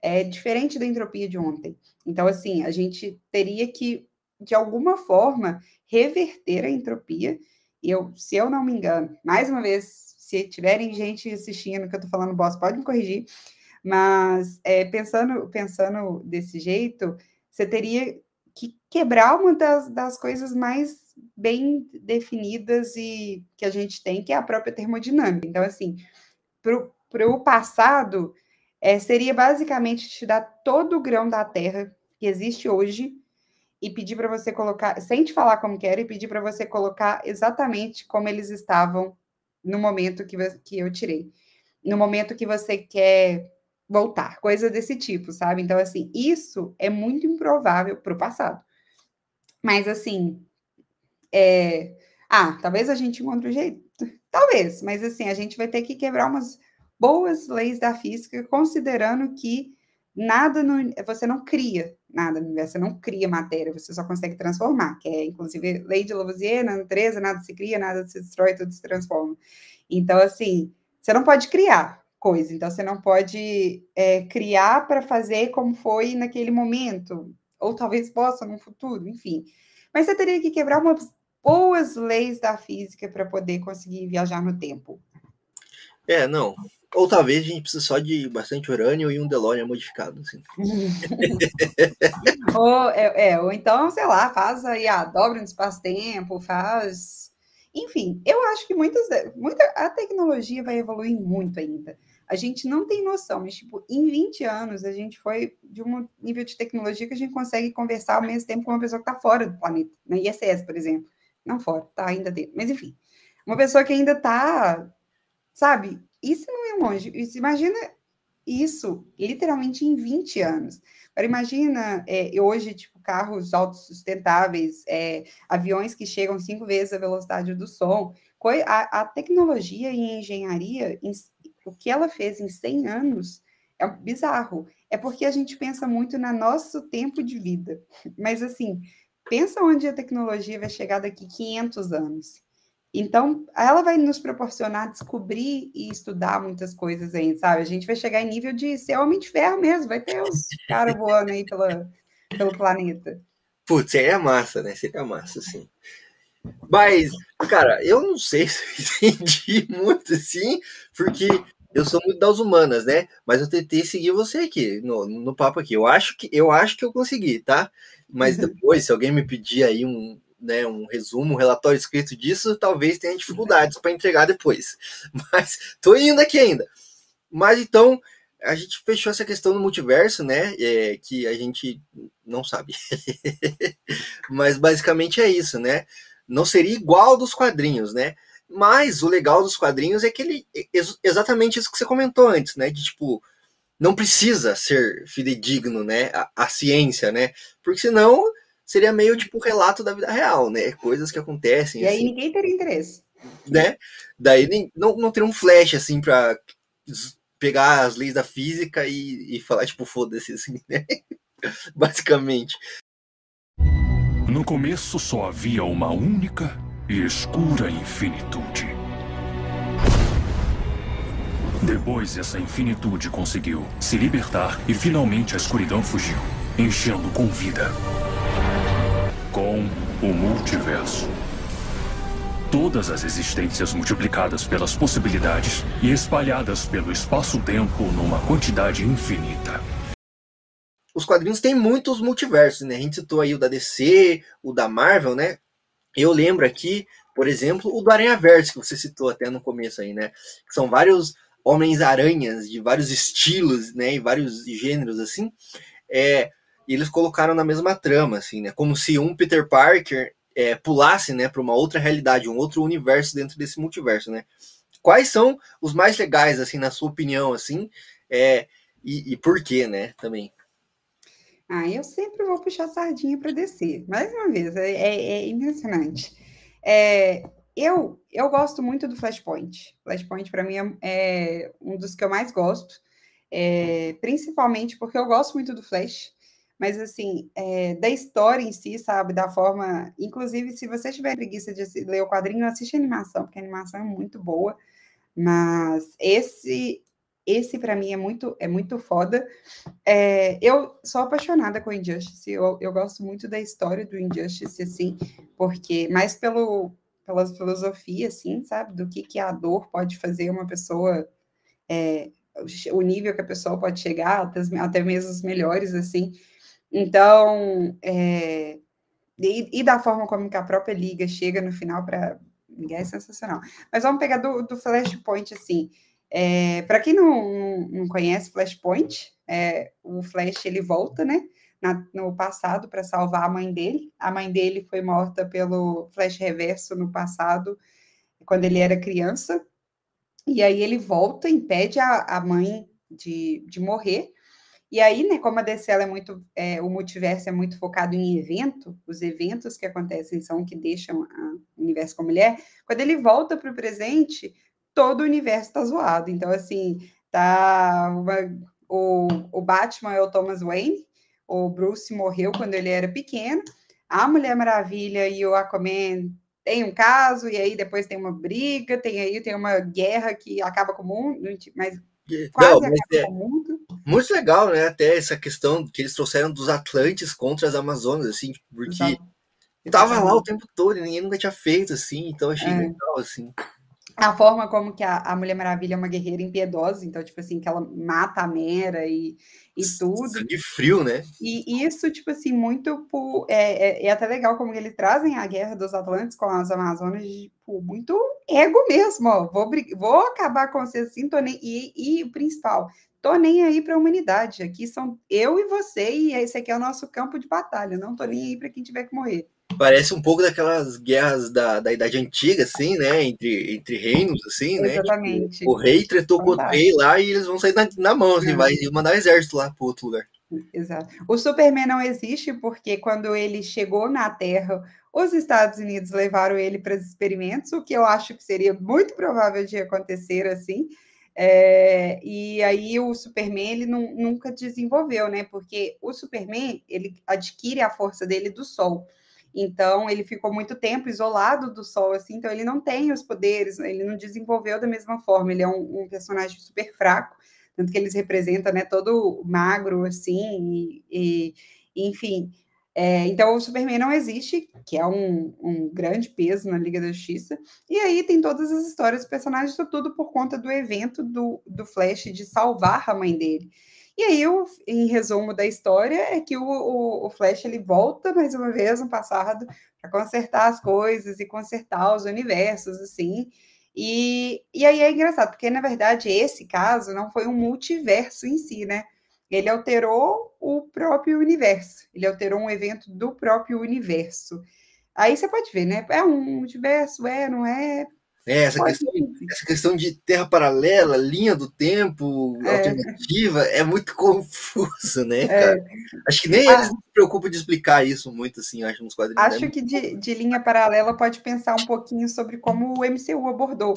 é diferente da entropia de ontem. Então, assim, a gente teria que, de alguma forma, reverter a entropia, e eu, se eu não me engano, mais uma vez, se tiverem gente assistindo que eu tô falando boss, pode me corrigir, mas é, pensando, pensando desse jeito, você teria que quebrar uma das, das coisas mais bem definidas e que a gente tem, que é a própria termodinâmica. Então, assim, para o passado, é, seria basicamente te dar todo o grão da Terra que existe hoje e pedir para você colocar, sem te falar como que era, e pedir para você colocar exatamente como eles estavam no momento que, que eu tirei. No momento que você quer voltar, coisa desse tipo, sabe? Então, assim, isso é muito improvável para o passado. Mas, assim, é... Ah, talvez a gente encontre um jeito. Talvez, mas assim, a gente vai ter que quebrar umas boas leis da física, considerando que nada no, você não cria nada no universo, você não cria matéria, você só consegue transformar, que é inclusive lei de Lavoisier, na natureza, nada se cria, nada se destrói, tudo se transforma. Então, assim, você não pode criar coisa, então você não pode é, criar para fazer como foi naquele momento, ou talvez possa no futuro, enfim. Mas você teria que quebrar umas boas leis da física para poder conseguir viajar no tempo. É, não. Ou talvez a gente precise só de bastante urânio e um DeLorean modificado. Assim. ou, é, é, ou então, sei lá, faz aí a dobra no espaço-tempo, faz. Enfim, eu acho que muitas, muita, a tecnologia vai evoluir muito ainda. A gente não tem noção, mas tipo, em 20 anos a gente foi de um nível de tecnologia que a gente consegue conversar ao mesmo tempo com uma pessoa que está fora do planeta, na ISS, por exemplo. Não fora, tá ainda dentro. Mas enfim, uma pessoa que ainda tá, sabe? Isso não é longe. Isso, imagina isso literalmente em 20 anos. Agora imagina é, hoje, tipo, carros autossustentáveis, é, aviões que chegam cinco vezes a velocidade do som. A, a tecnologia e engenharia, em, o que ela fez em 100 anos, é bizarro. É porque a gente pensa muito no nosso tempo de vida. Mas, assim, pensa onde a tecnologia vai chegar daqui 500 anos. Então, ela vai nos proporcionar descobrir e estudar muitas coisas aí, sabe? A gente vai chegar em nível de ser homem de ferro mesmo, vai ter os caras voando aí pela, pelo planeta. Putz, seria massa, né? Seria massa, sim. Mas, cara, eu não sei se eu entendi muito assim, porque eu sou muito das humanas, né? Mas eu tentei seguir você aqui no, no papo aqui. Eu acho que eu acho que eu consegui, tá? Mas uhum. depois, se alguém me pedir aí um, né, um resumo, um relatório escrito disso, talvez tenha dificuldades para entregar depois. Mas tô indo aqui ainda. Mas então, a gente fechou essa questão do multiverso, né? É, que a gente não sabe. Mas basicamente é isso, né? Não seria igual dos quadrinhos, né? Mas o legal dos quadrinhos é que ele. Exatamente isso que você comentou antes, né? De tipo, não precisa ser fidedigno, né? A, a ciência, né? Porque senão seria meio tipo relato da vida real, né? Coisas que acontecem. E assim, aí ninguém teria interesse. Né? Daí não, não teria um flash assim para pegar as leis da física e, e falar, tipo, foda-se, assim, né? Basicamente. No começo só havia uma única e escura infinitude. Depois, essa infinitude conseguiu se libertar e finalmente a escuridão fugiu, enchendo com vida. Com o multiverso. Todas as existências multiplicadas pelas possibilidades e espalhadas pelo espaço-tempo numa quantidade infinita. Os quadrinhos têm muitos multiversos, né? A gente citou aí o da DC, o da Marvel, né? Eu lembro aqui, por exemplo, o do Aranha Verso, que você citou até no começo aí, né? São vários Homens-Aranhas de vários estilos, né? E vários gêneros, assim. É, e eles colocaram na mesma trama, assim, né? Como se um Peter Parker é, pulasse, né, para uma outra realidade, um outro universo dentro desse multiverso, né? Quais são os mais legais, assim, na sua opinião, assim, é, e, e por quê, né, também? Ah, eu sempre vou puxar sardinha para descer. Mais uma vez, é, é, é impressionante. É, eu, eu gosto muito do Flashpoint. Flashpoint, para mim, é, é, um dos que eu mais gosto, é, principalmente porque eu gosto muito do Flash. Mas, assim, é, da história em si, sabe? Da forma. Inclusive, se você tiver preguiça de ler o quadrinho, assiste a animação, porque a animação é muito boa. Mas esse esse para mim é muito é muito foda. É, eu sou apaixonada com Injustice. Eu, eu gosto muito da história do Injustice, assim, porque mais pelo filosofia, assim, sabe, do que que a dor pode fazer uma pessoa, é, o nível que a pessoa pode chegar, até, até mesmo os melhores, assim. Então, é, e, e, da forma como que a própria liga chega no final para ligar é sensacional. Mas vamos pegar do, do Flashpoint, assim. É, Para quem não, não conhece Flashpoint, é, o Flash ele volta, né? Na, no passado para salvar a mãe dele. A mãe dele foi morta pelo Flash Reverso no passado, quando ele era criança. E aí ele volta, impede a, a mãe de, de morrer. E aí, né, como a DC é muito, é, o multiverso é muito focado em evento, os eventos que acontecem são que deixam o universo com a mulher. Quando ele volta para o presente, todo o universo está zoado. Então, assim, tá uma, o, o Batman é o Thomas Wayne, o Bruce morreu quando ele era pequeno, a Mulher Maravilha e o Aquaman tem um caso, e aí depois tem uma briga, tem aí tem uma guerra que acaba com o mundo, mas quase Não, mas acaba é com o mundo. Muito legal, né? Até essa questão que eles trouxeram dos Atlantes contra as Amazonas, assim, porque Exato. tava lá o tempo todo e ninguém nunca tinha feito, assim, então achei é. legal, assim a forma como que a, a, Mulher Maravilha é uma guerreira impiedosa, então, tipo assim, que ela mata a Mera e, e tudo. Sangue frio, né? E isso, tipo assim, muito por, é, é, é, até legal como eles trazem a guerra dos Atlantes com as Amazonas, tipo, muito ego mesmo, ó. Vou, vou acabar com você assim, tô nem, e, e o principal, tô nem aí para a humanidade. Aqui são eu e você, e esse aqui é o nosso campo de batalha. Não tô nem aí para quem tiver que morrer. Parece um pouco daquelas guerras da, da Idade Antiga, assim, né? Entre, entre reinos, assim, né? Tipo, Exatamente. Tipo, o rei tretou com o rei lá e eles vão sair na, na mão, assim, vai mandar o exército lá para outro lugar. Exato. O Superman não existe porque quando ele chegou na Terra, os Estados Unidos levaram ele para os experimentos, o que eu acho que seria muito provável de acontecer assim. É, e aí o Superman ele não, nunca desenvolveu, né? Porque o Superman ele adquire a força dele do Sol. Então, ele ficou muito tempo isolado do Sol, assim, então ele não tem os poderes, ele não desenvolveu da mesma forma, ele é um, um personagem super fraco, tanto que eles representam, né, todo magro, assim, e, e enfim, É, então, o Superman não existe, que é um, um, grande peso na Liga da Justiça. E aí tem todas as histórias dos personagens, tudo por conta do evento do, do Flash de salvar a mãe dele. E aí, o, em resumo da história, é que o, o, o Flash ele volta mais uma vez no passado para consertar as coisas e consertar os universos, assim. E, e aí é engraçado, porque na verdade esse caso não foi um multiverso em si, né? Ele alterou o próprio universo, ele alterou um evento do próprio universo. Aí você pode ver, né? É um multiverso, é, não é? É, essa, questão, essa questão de terra paralela, linha do tempo, é. alternativa, é muito confuso, né, é. cara? É. Acho que nem ah, eles se preocupam de explicar isso muito, assim, acho, nos quadrinhos. Acho que de, de linha paralela pode pensar um pouquinho sobre como o MCU abordou,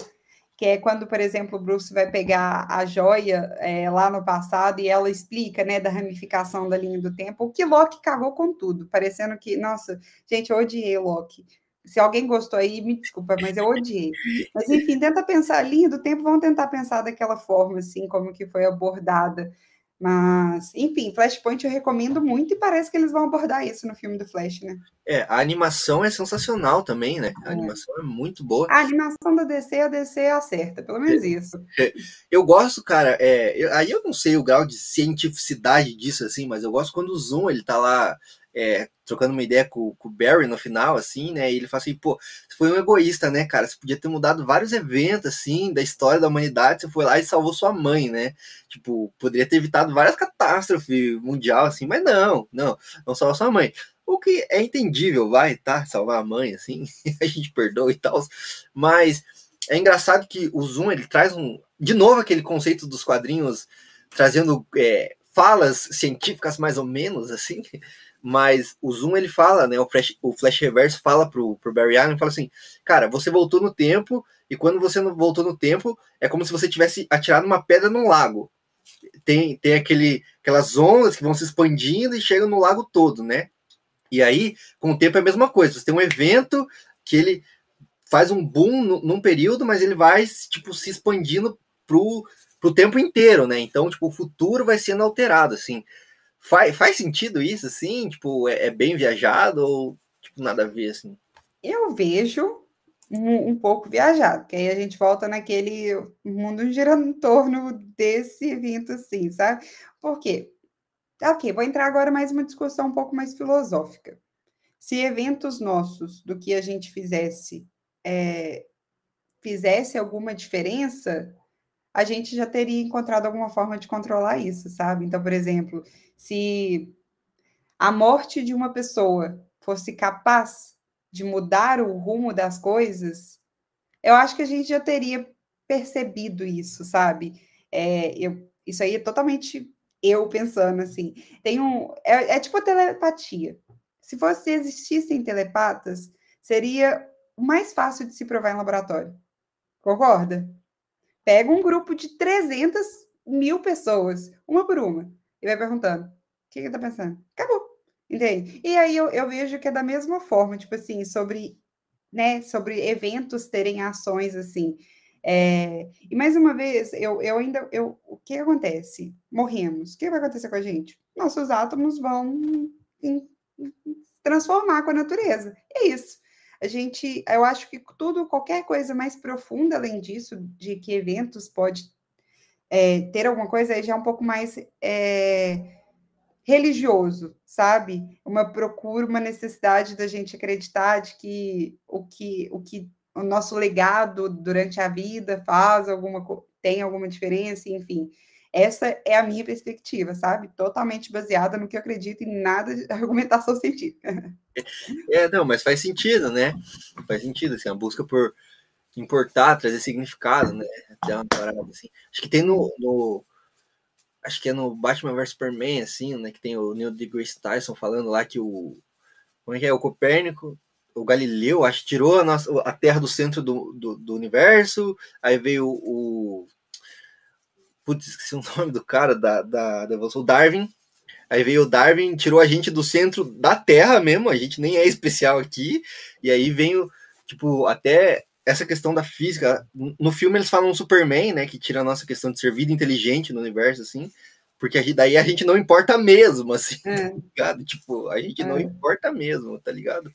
que é quando, por exemplo, o Bruce vai pegar a joia é, lá no passado e ela explica, né, da ramificação da linha do tempo, o que Loki cagou com tudo, parecendo que, nossa, gente, eu odiei Loki. Se alguém gostou aí, me desculpa, mas eu odiei. Mas enfim, tenta pensar, linha do tempo, vamos tentar pensar daquela forma, assim, como que foi abordada. Mas, enfim, Flashpoint eu recomendo muito e parece que eles vão abordar isso no filme do Flash, né? É, a animação é sensacional também, né? A é. animação é muito boa. A animação da DC, a DC acerta, pelo menos é. isso. É. Eu gosto, cara, é, eu, aí eu não sei o grau de cientificidade disso, assim, mas eu gosto quando o Zoom, ele tá lá é, trocando uma ideia com, com, o Barry no final, assim, né? E ele fala assim, pô, você foi um egoísta, né, cara? Você podia ter mudado vários eventos, assim, da história da humanidade, você foi lá e salvou sua mãe, né? Tipo, poderia ter evitado várias catástrofes mundial, assim, mas não, não, não salvou sua mãe. O que é entendível, vai, tá? Salvar a mãe, assim, a gente perdoa e tal. Mas é engraçado que o Zoom, ele traz um, de novo aquele conceito dos quadrinhos, trazendo é, falas científicas mais ou menos, assim, mas o Zoom ele fala, né? O Flash, o Flash Reverso fala pro, pro Barry Allen, fala assim, cara, você voltou no tempo, e quando você não voltou no tempo, é como se você tivesse atirado uma pedra num lago. Tem, tem aquele, aquelas ondas que vão se expandindo e chegam no lago todo, né? E aí, com o tempo é a mesma coisa. Você tem um evento que ele faz um boom no, num período, mas ele vai tipo se expandindo pro, pro tempo inteiro, né? Então, tipo, o futuro vai sendo alterado, assim. Faz, faz sentido isso, assim? Tipo, é, é, bem viajado ou tipo, nada a ver, assim? Eu vejo um, um, pouco viajado, que aí a gente volta naquele mundo girando em torno desse evento, assim, sabe? Por quê? Ok, vou entrar agora mais uma discussão um pouco mais filosófica. Se eventos nossos, do que a gente fizesse, é, fizesse alguma diferença, a gente já teria encontrado alguma forma de controlar isso, sabe? Então, por exemplo, se a morte de uma pessoa fosse capaz de mudar o rumo das coisas, eu acho que a gente já teria percebido isso, sabe? É, eu, isso aí é totalmente eu pensando assim. Tem um, é, é tipo telepatia. Se fosse existissem telepatas, seria mais fácil de se provar em laboratório. Concorda? Pega um grupo de 300 mil pessoas, uma por uma, e vai perguntando: o que você tá pensando? Acabou. Entende? E aí eu, eu vejo que é da mesma forma, tipo assim, sobre, né, sobre eventos terem ações assim. É, e mais uma vez, eu, eu ainda. Eu, o que acontece? Morremos. O que vai acontecer com a gente? Nossos átomos vão em, em, transformar com a natureza. É isso a gente, eu acho que tudo, qualquer coisa mais profunda além disso, de que eventos pode é, ter alguma coisa, aí já é um pouco mais é, religioso, sabe? Uma procura, uma necessidade da gente acreditar de que o que o que o nosso legado durante a vida faz alguma tem alguma diferença, enfim. Essa é a minha perspectiva, sabe? Totalmente baseada no que eu acredito e nada de argumentação científica. É, não, mas faz sentido, né? Faz sentido, assim, a busca por importar, trazer significado, né? Até uma parada, assim. Acho que tem no, no acho que é no Batman vs Superman, assim, né? Que tem o Neil deGrasse Tyson falando lá que o. Como é que é? O Copérnico, o Galileu, acho que tirou a, nossa, a Terra do centro do, do, do universo, aí veio o, Putz, esqueci o nome do cara da, da, da evolução. O Darwin. Aí veio o Darwin, tirou a gente do centro da Terra mesmo, a gente nem é especial aqui. E aí veio, tipo, até essa questão da física. No filme eles falam Superman, né? Que tira a nossa questão de ser vida inteligente no universo, assim. Porque a gente, daí a gente não importa mesmo, assim, É. tá ligado? Tipo, a gente não É. importa mesmo, tá ligado?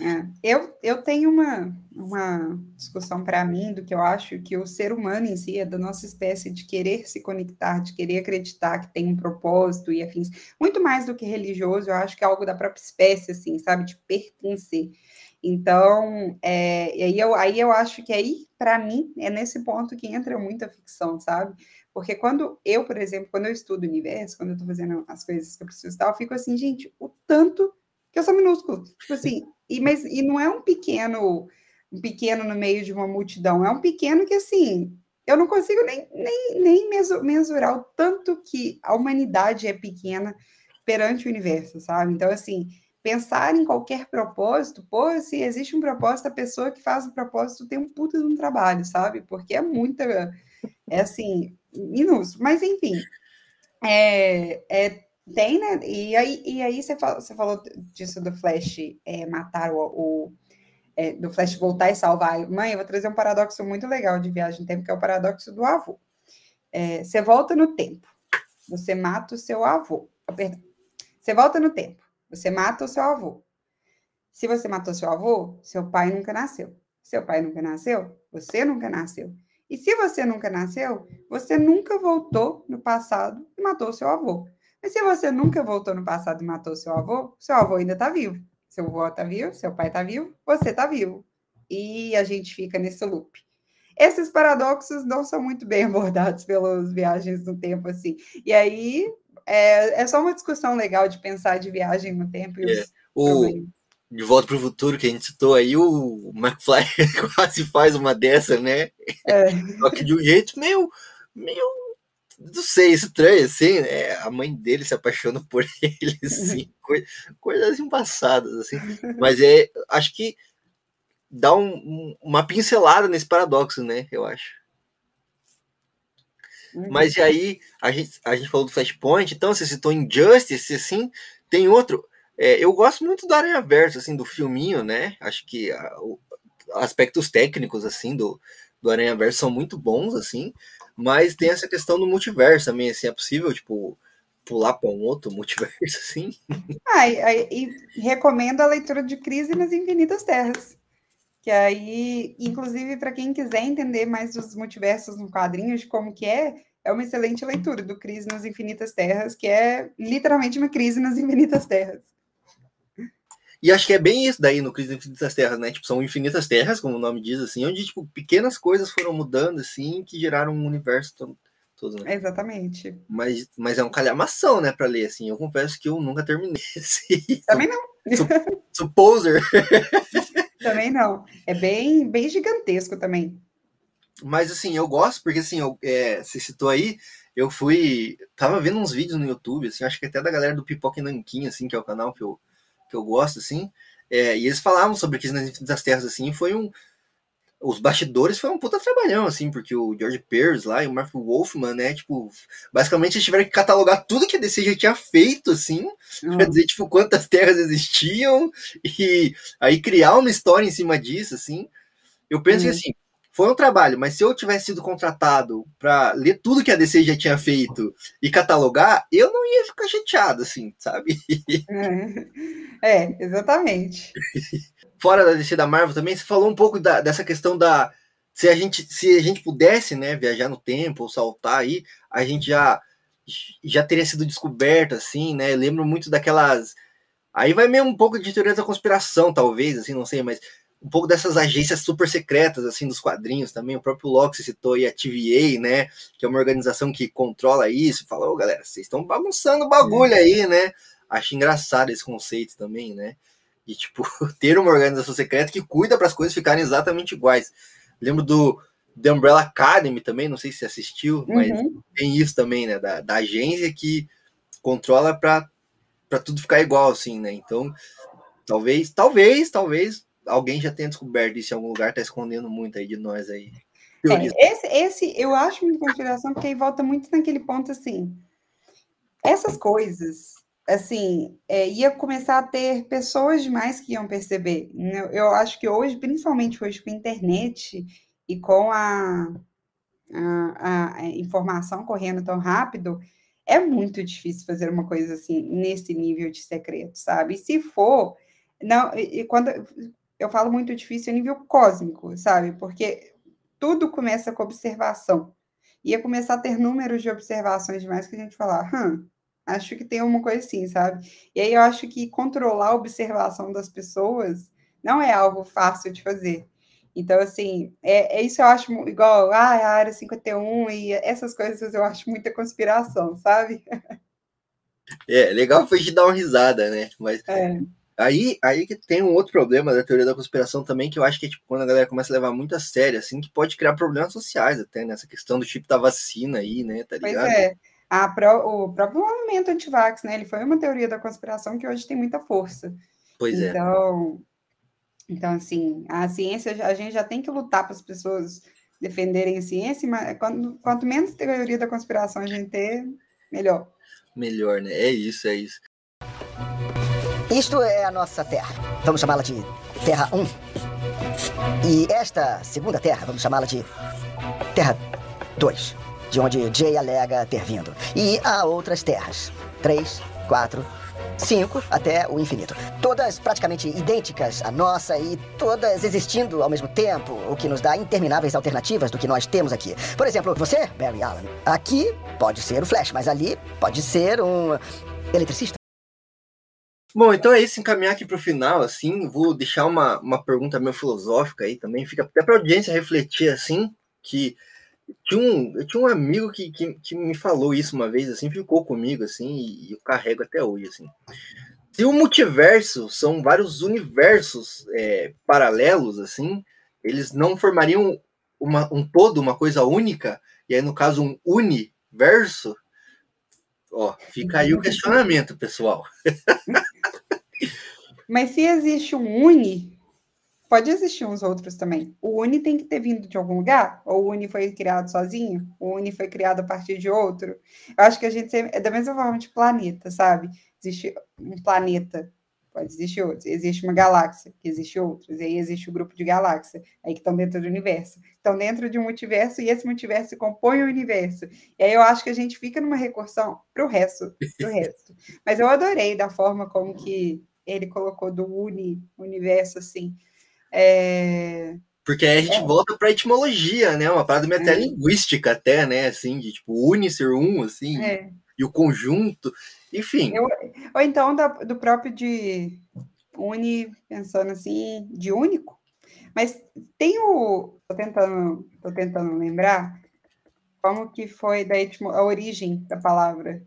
É, eu, eu tenho uma, uma discussão para mim do que eu acho que o ser humano em si é da nossa espécie de querer se conectar, de querer acreditar que tem um propósito e afins. Muito mais do que religioso, eu acho que é algo da própria espécie, assim, sabe? De pertencer. Então, é, e aí, eu, aí eu acho que aí, para mim, é nesse ponto que entra muita ficção, sabe? Porque quando eu, por exemplo, quando eu estudo o universo, quando eu estou fazendo as coisas que eu preciso tal, eu fico assim, gente, o tanto que eu sou minúsculo. Tipo assim, e, mas, e não é um pequeno, um pequeno no meio de uma multidão, é um pequeno que assim, eu não consigo nem, nem, nem mensurar o tanto que a humanidade é pequena perante o universo, sabe? Então, assim, pensar em qualquer propósito, pô, se existe um propósito, a pessoa que faz o propósito tem um puta de um trabalho, sabe? Porque é muita, é assim, minúsculo. Mas, enfim, é, é, tem, né? E aí, e aí você, falou, você falou disso do Flash é, matar o, o é, do Flash voltar e salvar. Mãe, eu vou trazer um paradoxo muito legal de viagem no tempo, que é o paradoxo do avô. É, você volta no tempo, você mata o seu avô. Ah, perdão. Você volta no tempo, você mata o seu avô. Se você matou seu avô, seu pai nunca nasceu. Seu pai nunca nasceu, você nunca nasceu. E se você nunca nasceu, você nunca voltou no passado e matou seu avô. Mas se você nunca voltou no passado e matou seu avô, seu avô ainda está vivo. Seu avô está vivo, seu pai está vivo, você está vivo. E a gente fica nesse loop. Esses paradoxos não são muito bem abordados pelas viagens no tempo, assim. E aí é, é só uma discussão legal de pensar de viagem no tempo e É. O. De Volta pro Futuro que a gente citou aí, o McFly quase faz uma dessa, né? É. Só que de um jeito meio, meio, não sei, estranho, assim, né? A mãe dele se apaixona por ele, assim, coi- coisas embaçadas, assim. Mas é, acho que dá um- um- uma pincelada nesse paradoxo, né? Eu acho. Uhum. Mas e aí, a gente, a gente falou do Flashpoint, então você citou Injustice, assim, tem outro. é, eu gosto muito do Aranha Verso, assim, do filminho, né? Acho que a- o- aspectos técnicos, assim, do, do Aranha Verso são muito bons, assim, mas tem essa questão do multiverso também, assim, é possível, tipo, pular para um outro multiverso, assim? Ah, e, e recomendo a leitura de Crise nas Infinitas Terras. Que aí, inclusive, para quem quiser entender mais dos multiversos no quadrinho, de como que é, é uma excelente leitura do Crise nas Infinitas Terras, que é literalmente uma crise nas Infinitas Terras. E acho que é bem isso daí no Crise das Infinitas Terras, né? Tipo, são infinitas terras, como o nome diz, assim, onde, tipo, pequenas coisas foram mudando, assim, que geraram um universo todo, todo né? Exatamente. Mas, mas é um calhamação, né, pra ler, assim. Eu confesso que eu nunca terminei esse. Também não, Supposer. também não. É bem, bem gigantesco também. Mas, assim, eu gosto, porque, assim, eu, é, você citou aí, eu fui. Tava vendo uns vídeos no YouTube, assim, acho que até da galera do Pipoca e Nanquim, assim, que é o canal que eu, que eu gosto, assim. é, e eles falavam sobre Crise nas Infinitas Terras, assim, foi um. Os bastidores foi um puta trabalhão, assim, porque o George Pierce lá e o Mark Wolfman, né, tipo, basicamente eles tiveram que catalogar tudo que a DC já tinha feito, assim, pra dizer, tipo, quantas terras existiam e aí criar uma história em cima disso, assim. Eu penso Uhum. que, assim, foi um trabalho, mas se eu tivesse sido contratado pra ler tudo que a DC já tinha feito e catalogar, eu não ia ficar chateado, assim, sabe? É, exatamente. Fora da DC da Marvel também, você falou um pouco da- dessa questão da se a gente se a gente pudesse, né, viajar no tempo ou saltar aí, a gente já já teria sido descoberto assim, né? Eu lembro muito daquelas aí vai mesmo um pouco de teoria da conspiração, talvez, assim, não sei, mas um pouco dessas agências super secretas assim dos quadrinhos também, o próprio Locke citou aí a TVA, né, que é uma organização que controla isso, falou, galera, vocês estão bagunçando o bagulho aí, né? Acho engraçado esse conceito também, né? De tipo ter uma organização secreta que cuida para as coisas ficarem exatamente iguais. Lembro do The Umbrella Academy também, não sei se você assistiu, mas Uhum. tem isso também, né? Da, da agência que controla para tudo ficar igual, assim, né? Então, talvez, talvez, talvez alguém já tenha descoberto isso em algum lugar, tá escondendo muito aí de nós aí. É, esse, esse eu acho muito conspiração, porque aí volta muito naquele ponto assim. Essas coisas, assim, é, ia começar a ter pessoas demais que iam perceber. né? Eu acho que hoje, principalmente hoje com a internet e com a, a, a informação correndo tão rápido, é muito difícil fazer uma coisa assim, nesse nível de secreto, sabe? E se for, não, e quando eu falo muito difícil, é nível cósmico, sabe? Porque tudo começa com observação. Ia começar a ter números de observações demais que a gente falar, hum, acho que tem uma coisa assim, sabe? E aí eu acho que controlar a observação das pessoas não é algo fácil de fazer. Então, assim, é, é isso eu acho igual ah, a área 51 e essas coisas eu acho muita conspiração, sabe? É, legal foi de dar uma risada, né? Mas é. Aí, aí que tem um outro problema da teoria da conspiração também, que eu acho que é tipo, quando a galera começa a levar muito a sério, assim, que pode criar problemas sociais até, nessa questão do tipo da vacina aí, né? Tá ligado? Pois é. Pro, o próprio movimento antivax, né? Ele foi uma teoria da conspiração que hoje tem muita força. Pois então, é. Então, então, assim, a ciência, a gente já tem que lutar para as pessoas defenderem a ciência, mas quanto, quanto menos teoria da conspiração a gente ter, melhor. Melhor, né? É isso, é isso. Isto é a nossa Terra. Vamos chamá-la de Terra 1. E esta segunda Terra, vamos chamá-la de Terra 2, de onde Jay alega ter vindo. E há outras terras. 3, 4, 5 até o infinito. Todas praticamente idênticas à nossa e todas existindo ao mesmo tempo, o que nos dá intermináveis alternativas do que nós temos aqui. Por exemplo, você, Barry Allen, aqui pode ser o Flash, mas ali pode ser um eletricista. Bom, então é isso, encaminhar aqui para o final, assim, vou deixar uma, uma pergunta meio filosófica aí também, fica até para a audiência refletir, assim, que tinha um, eu tinha um amigo que, que, que, me falou isso uma vez, assim, ficou comigo, assim, e, eu carrego até hoje, assim. Se o multiverso são vários universos é, paralelos, assim, eles não formariam uma, um todo, uma coisa única, e aí, no caso, um universo? Ó, fica aí o questionamento, pessoal. Mas se existe um uni, pode existir uns outros também. O Uni tem que ter vindo de algum lugar? Ou o Uni foi criado sozinho? O Uni foi criado a partir de outro? Eu acho que a gente é da mesma forma de planeta, sabe? Existe um planeta, pode existir outros. Existe uma galáxia, que existe outros. E aí existe o um grupo de galáxias, aí que estão dentro do universo. Estão dentro de um multiverso e esse multiverso compõe o universo. E aí eu acho que a gente fica numa recursão para o resto, resto. Mas eu adorei da forma como que ele colocou do uni, universo, assim, é... Porque aí a gente é. volta para a etimologia, né? Uma parada meio até é. linguística, até, né? Assim, de tipo, une ser um, assim, é. e o conjunto, enfim. Eu, ou então da, do próprio de uni, pensando assim, de único. Mas tem o. Tô tentando, tô tentando lembrar como que foi da etimo, a origem da palavra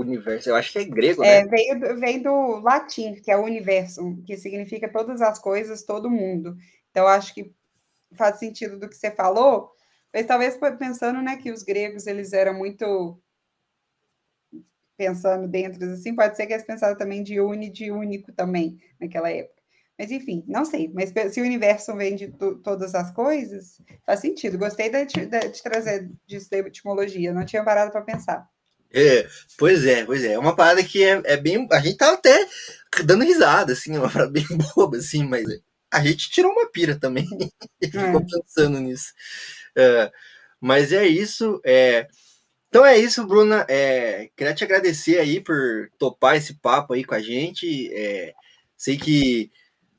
universo, eu acho que é grego, é, né? Veio, veio do latim, que é o universo, que significa todas as coisas, todo mundo. Então, acho que faz sentido do que você falou, mas talvez pensando, né, que os gregos, eles eram muito pensando dentro, assim, pode ser que eles pensaram também de uni, de único também, naquela época. Mas, enfim, não sei. Mas se o universo vem de todas as coisas, faz sentido. Gostei de, de, de trazer disso da etimologia, não tinha parado para pensar. É, pois é, pois é. É uma parada que é, é bem. A gente tava até dando risada, assim, uma parada bem boba, assim, mas a gente tirou uma pira também e ficou é. pensando nisso. É, mas é isso. É, então é isso, Bruna. É, queria te agradecer aí por topar esse papo aí com a gente. É, sei que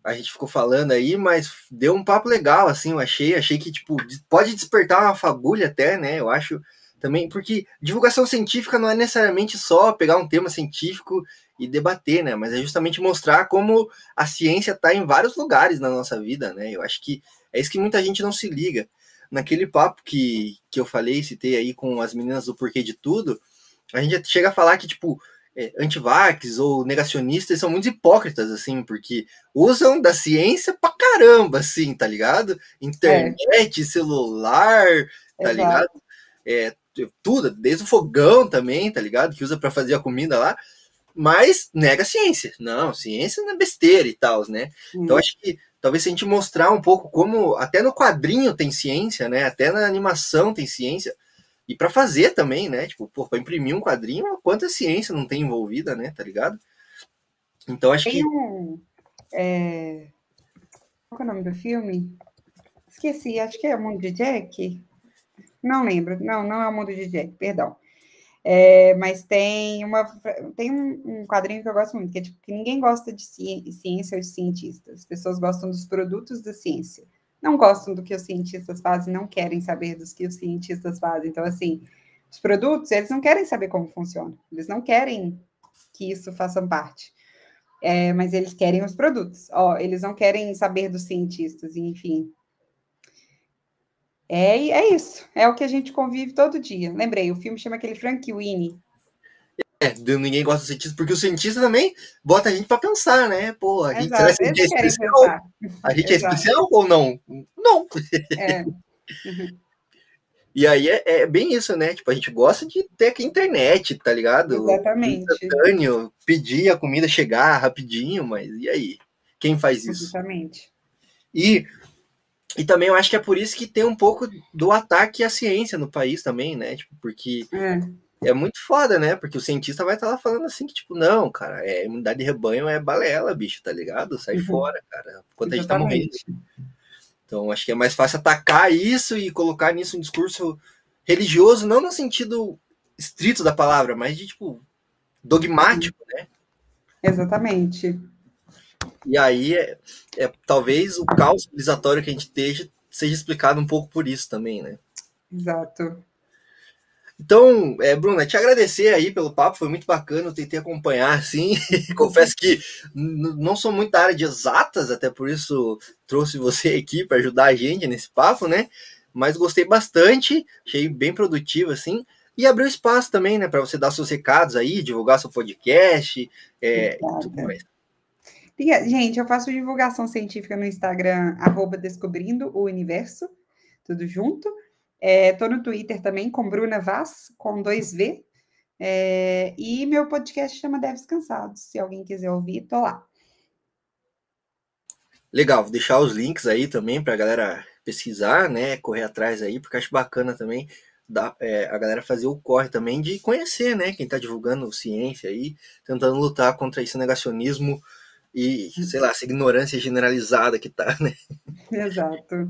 a gente ficou falando aí, mas deu um papo legal, assim, eu achei. Achei que, tipo, pode despertar uma fagulha até, né? Eu acho também, porque divulgação científica não é necessariamente só pegar um tema científico e debater, né? Mas é justamente mostrar como a ciência está em vários lugares na nossa vida, né? Eu acho que é isso que muita gente não se liga. Naquele papo que, que eu falei, citei aí com as meninas do porquê de tudo, a gente chega a falar que, tipo, é, antivax ou negacionistas são muito hipócritas, assim, porque usam da ciência pra caramba, assim, tá ligado? Internet, é. celular, tá Exato. ligado? É, tudo, desde o fogão também, tá ligado? Que usa para fazer a comida lá, mas nega a ciência. Não, ciência não é besteira e tal, né? Então acho que talvez se a gente mostrar um pouco como até no quadrinho tem ciência, né? Até na animação tem ciência. E para fazer também, né? Tipo, pô, para imprimir um quadrinho, quanta ciência não tem envolvida, né? Tá ligado? Então acho tem que. Um, é... Qual é o nome do filme? Esqueci, acho que é o Mundo de Jack. Não lembro. Não, não é o mundo de Jack, perdão. É, mas tem uma tem um, quadrinho que eu gosto muito, que é tipo que ninguém gosta de ciência ou de cientistas. As pessoas gostam dos produtos da ciência. Não gostam do que os cientistas fazem, não querem saber dos que os cientistas fazem. Então, assim, os produtos, eles não querem saber como funciona. Eles não querem que isso faça parte. É, mas eles querem os produtos. Ó, eles não querem saber dos cientistas, enfim. É, é isso. É o que a gente convive todo dia. Lembrei, o filme chama aquele Frank Winnie. É, ninguém gosta do cientista, porque o cientista também bota a gente para pensar, né? Pô, a gente, Exato, será que a gente é especial? A gente é especial ou não? Não. É. E aí é, é, bem isso, né? Tipo, a gente gosta de ter aqui internet, tá ligado? Exatamente. Instantâneo, pedir a comida chegar rapidinho, mas e aí? Quem faz isso? Exatamente. E e também eu acho que é por isso que tem um pouco do ataque à ciência no país também, né? Tipo, porque é, é muito foda, né? Porque o cientista vai estar lá falando assim que, tipo, não, cara, é imunidade de rebanho é balela, bicho, tá ligado? Sai uhum. fora, cara. Quando a gente tá morrendo. Então, acho que é mais fácil atacar isso e colocar nisso um discurso religioso, não no sentido estrito da palavra, mas de, tipo, dogmático, né? Exatamente. E aí, é, é, talvez o caos civilizatório que a gente esteja seja explicado um pouco por isso também, né? Exato. Então, é, Bruna, te agradecer aí pelo papo, foi muito bacana, eu tentei acompanhar, assim, confesso que não sou muito da área de exatas, até por isso trouxe você aqui para ajudar a gente nesse papo, né? Mas gostei bastante, achei bem produtivo, assim, e abriu espaço também, né, para você dar seus recados aí, divulgar seu podcast, é, e tudo mais. Gente, eu faço divulgação científica no Instagram, arroba Descobrindo o Universo, tudo junto. Estou é, no Twitter também, com Bruna Vaz, com dois V. É, e meu podcast chama Deves Cansados. Se alguém quiser ouvir, tô lá. Legal, vou deixar os links aí também para a galera pesquisar, né? Correr atrás aí, porque acho bacana também da, é, a galera fazer o corre também de conhecer, né? Quem está divulgando ciência aí, tentando lutar contra esse negacionismo e, sei lá, essa ignorância generalizada que tá, né? Exato.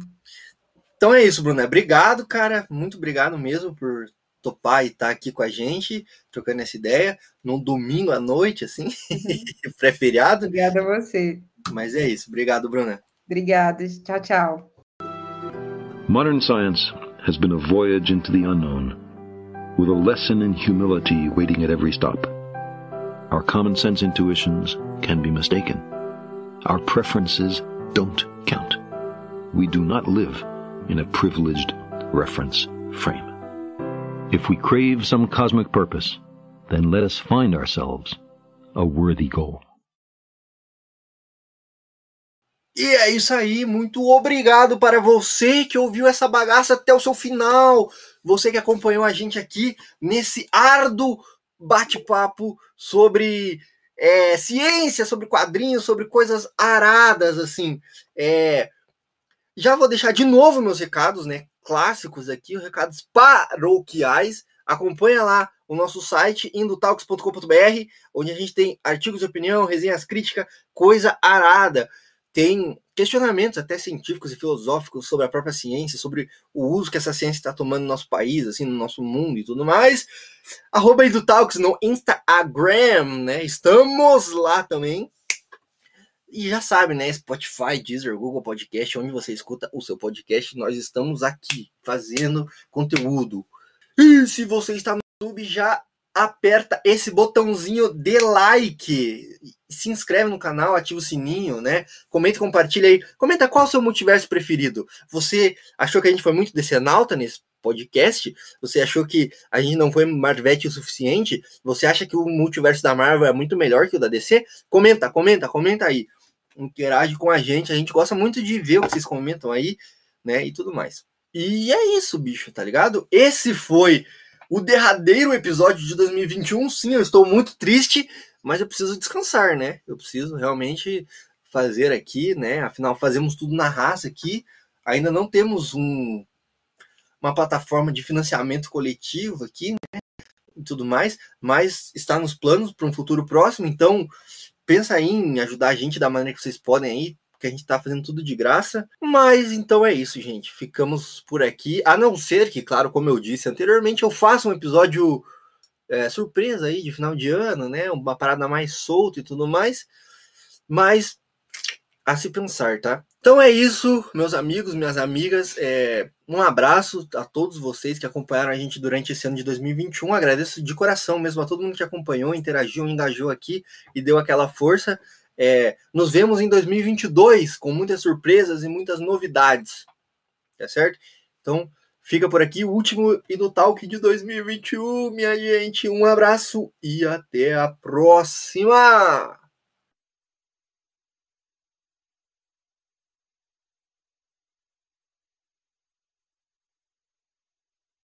Então é isso, Bruna. Obrigado, cara. Muito obrigado mesmo por topar e estar tá aqui com a gente, trocando essa ideia, num domingo à noite, assim, uhum. pré-feriado. Obrigada a você. Mas é isso. Obrigado, Bruna. Obrigada. Tchau, tchau. Modern science has been a voyage into the unknown, with a lesson in humility waiting at every stop. Our common sense intuitions can be mistaken. Our preferences don't count. We do not live in a privileged reference frame. If we crave some cosmic purpose, then let us find ourselves a worthy goal. E é isso aí, muito obrigado para você que ouviu essa bagaça até o seu final, você que acompanhou a gente aqui nesse árduo bate-papo sobre é, ciência, sobre quadrinhos, sobre coisas aradas, assim. É, já vou deixar de novo meus recados, né? Clássicos aqui, os recados paroquiais. Acompanha lá o nosso site, indotalks.com.br, onde a gente tem artigos de opinião, resenhas críticas, coisa arada. Tem questionamentos até científicos e filosóficos sobre a própria ciência, sobre o uso que essa ciência está tomando no nosso país, assim, no nosso mundo e tudo mais. Arroba Talks no Instagram, né? Estamos lá também. E já sabe, né? Spotify, Deezer, Google Podcast, onde você escuta o seu podcast, nós estamos aqui fazendo conteúdo. E se você está no YouTube, já aperta esse botãozinho de like, se inscreve no canal, ativa o sininho, né? Comenta, compartilha aí. Comenta qual é o seu multiverso preferido. Você achou que a gente foi muito decenalta nesse podcast? Você achou que a gente não foi Marvete o suficiente? Você acha que o multiverso da Marvel é muito melhor que o da DC? Comenta, comenta, comenta aí. Interage com a gente. A gente gosta muito de ver o que vocês comentam aí, né? E tudo mais. E é isso, bicho, tá ligado? Esse foi o derradeiro episódio de 2021. Sim, eu estou muito triste, mas eu preciso descansar, né? Eu preciso realmente fazer aqui, né? Afinal, fazemos tudo na raça aqui. Ainda não temos um, uma plataforma de financiamento coletivo aqui, né? E tudo mais, mas está nos planos para um futuro próximo. Então, pensa aí em ajudar a gente da maneira que vocês podem aí que a gente tá fazendo tudo de graça. Mas então é isso, gente. Ficamos por aqui. A não ser que, claro, como eu disse anteriormente, eu faça um episódio é, surpresa aí de final de ano, né? Uma parada mais solta e tudo mais. Mas a se pensar, tá? Então é isso, meus amigos, minhas amigas. É, um abraço a todos vocês que acompanharam a gente durante esse ano de 2021. Agradeço de coração mesmo a todo mundo que acompanhou, interagiu, engajou aqui e deu aquela força. É, nos vemos em 2022 com muitas surpresas e muitas novidades, tá certo? Então fica por aqui o último e do Talk de 2021, minha gente. Um abraço e até a próxima!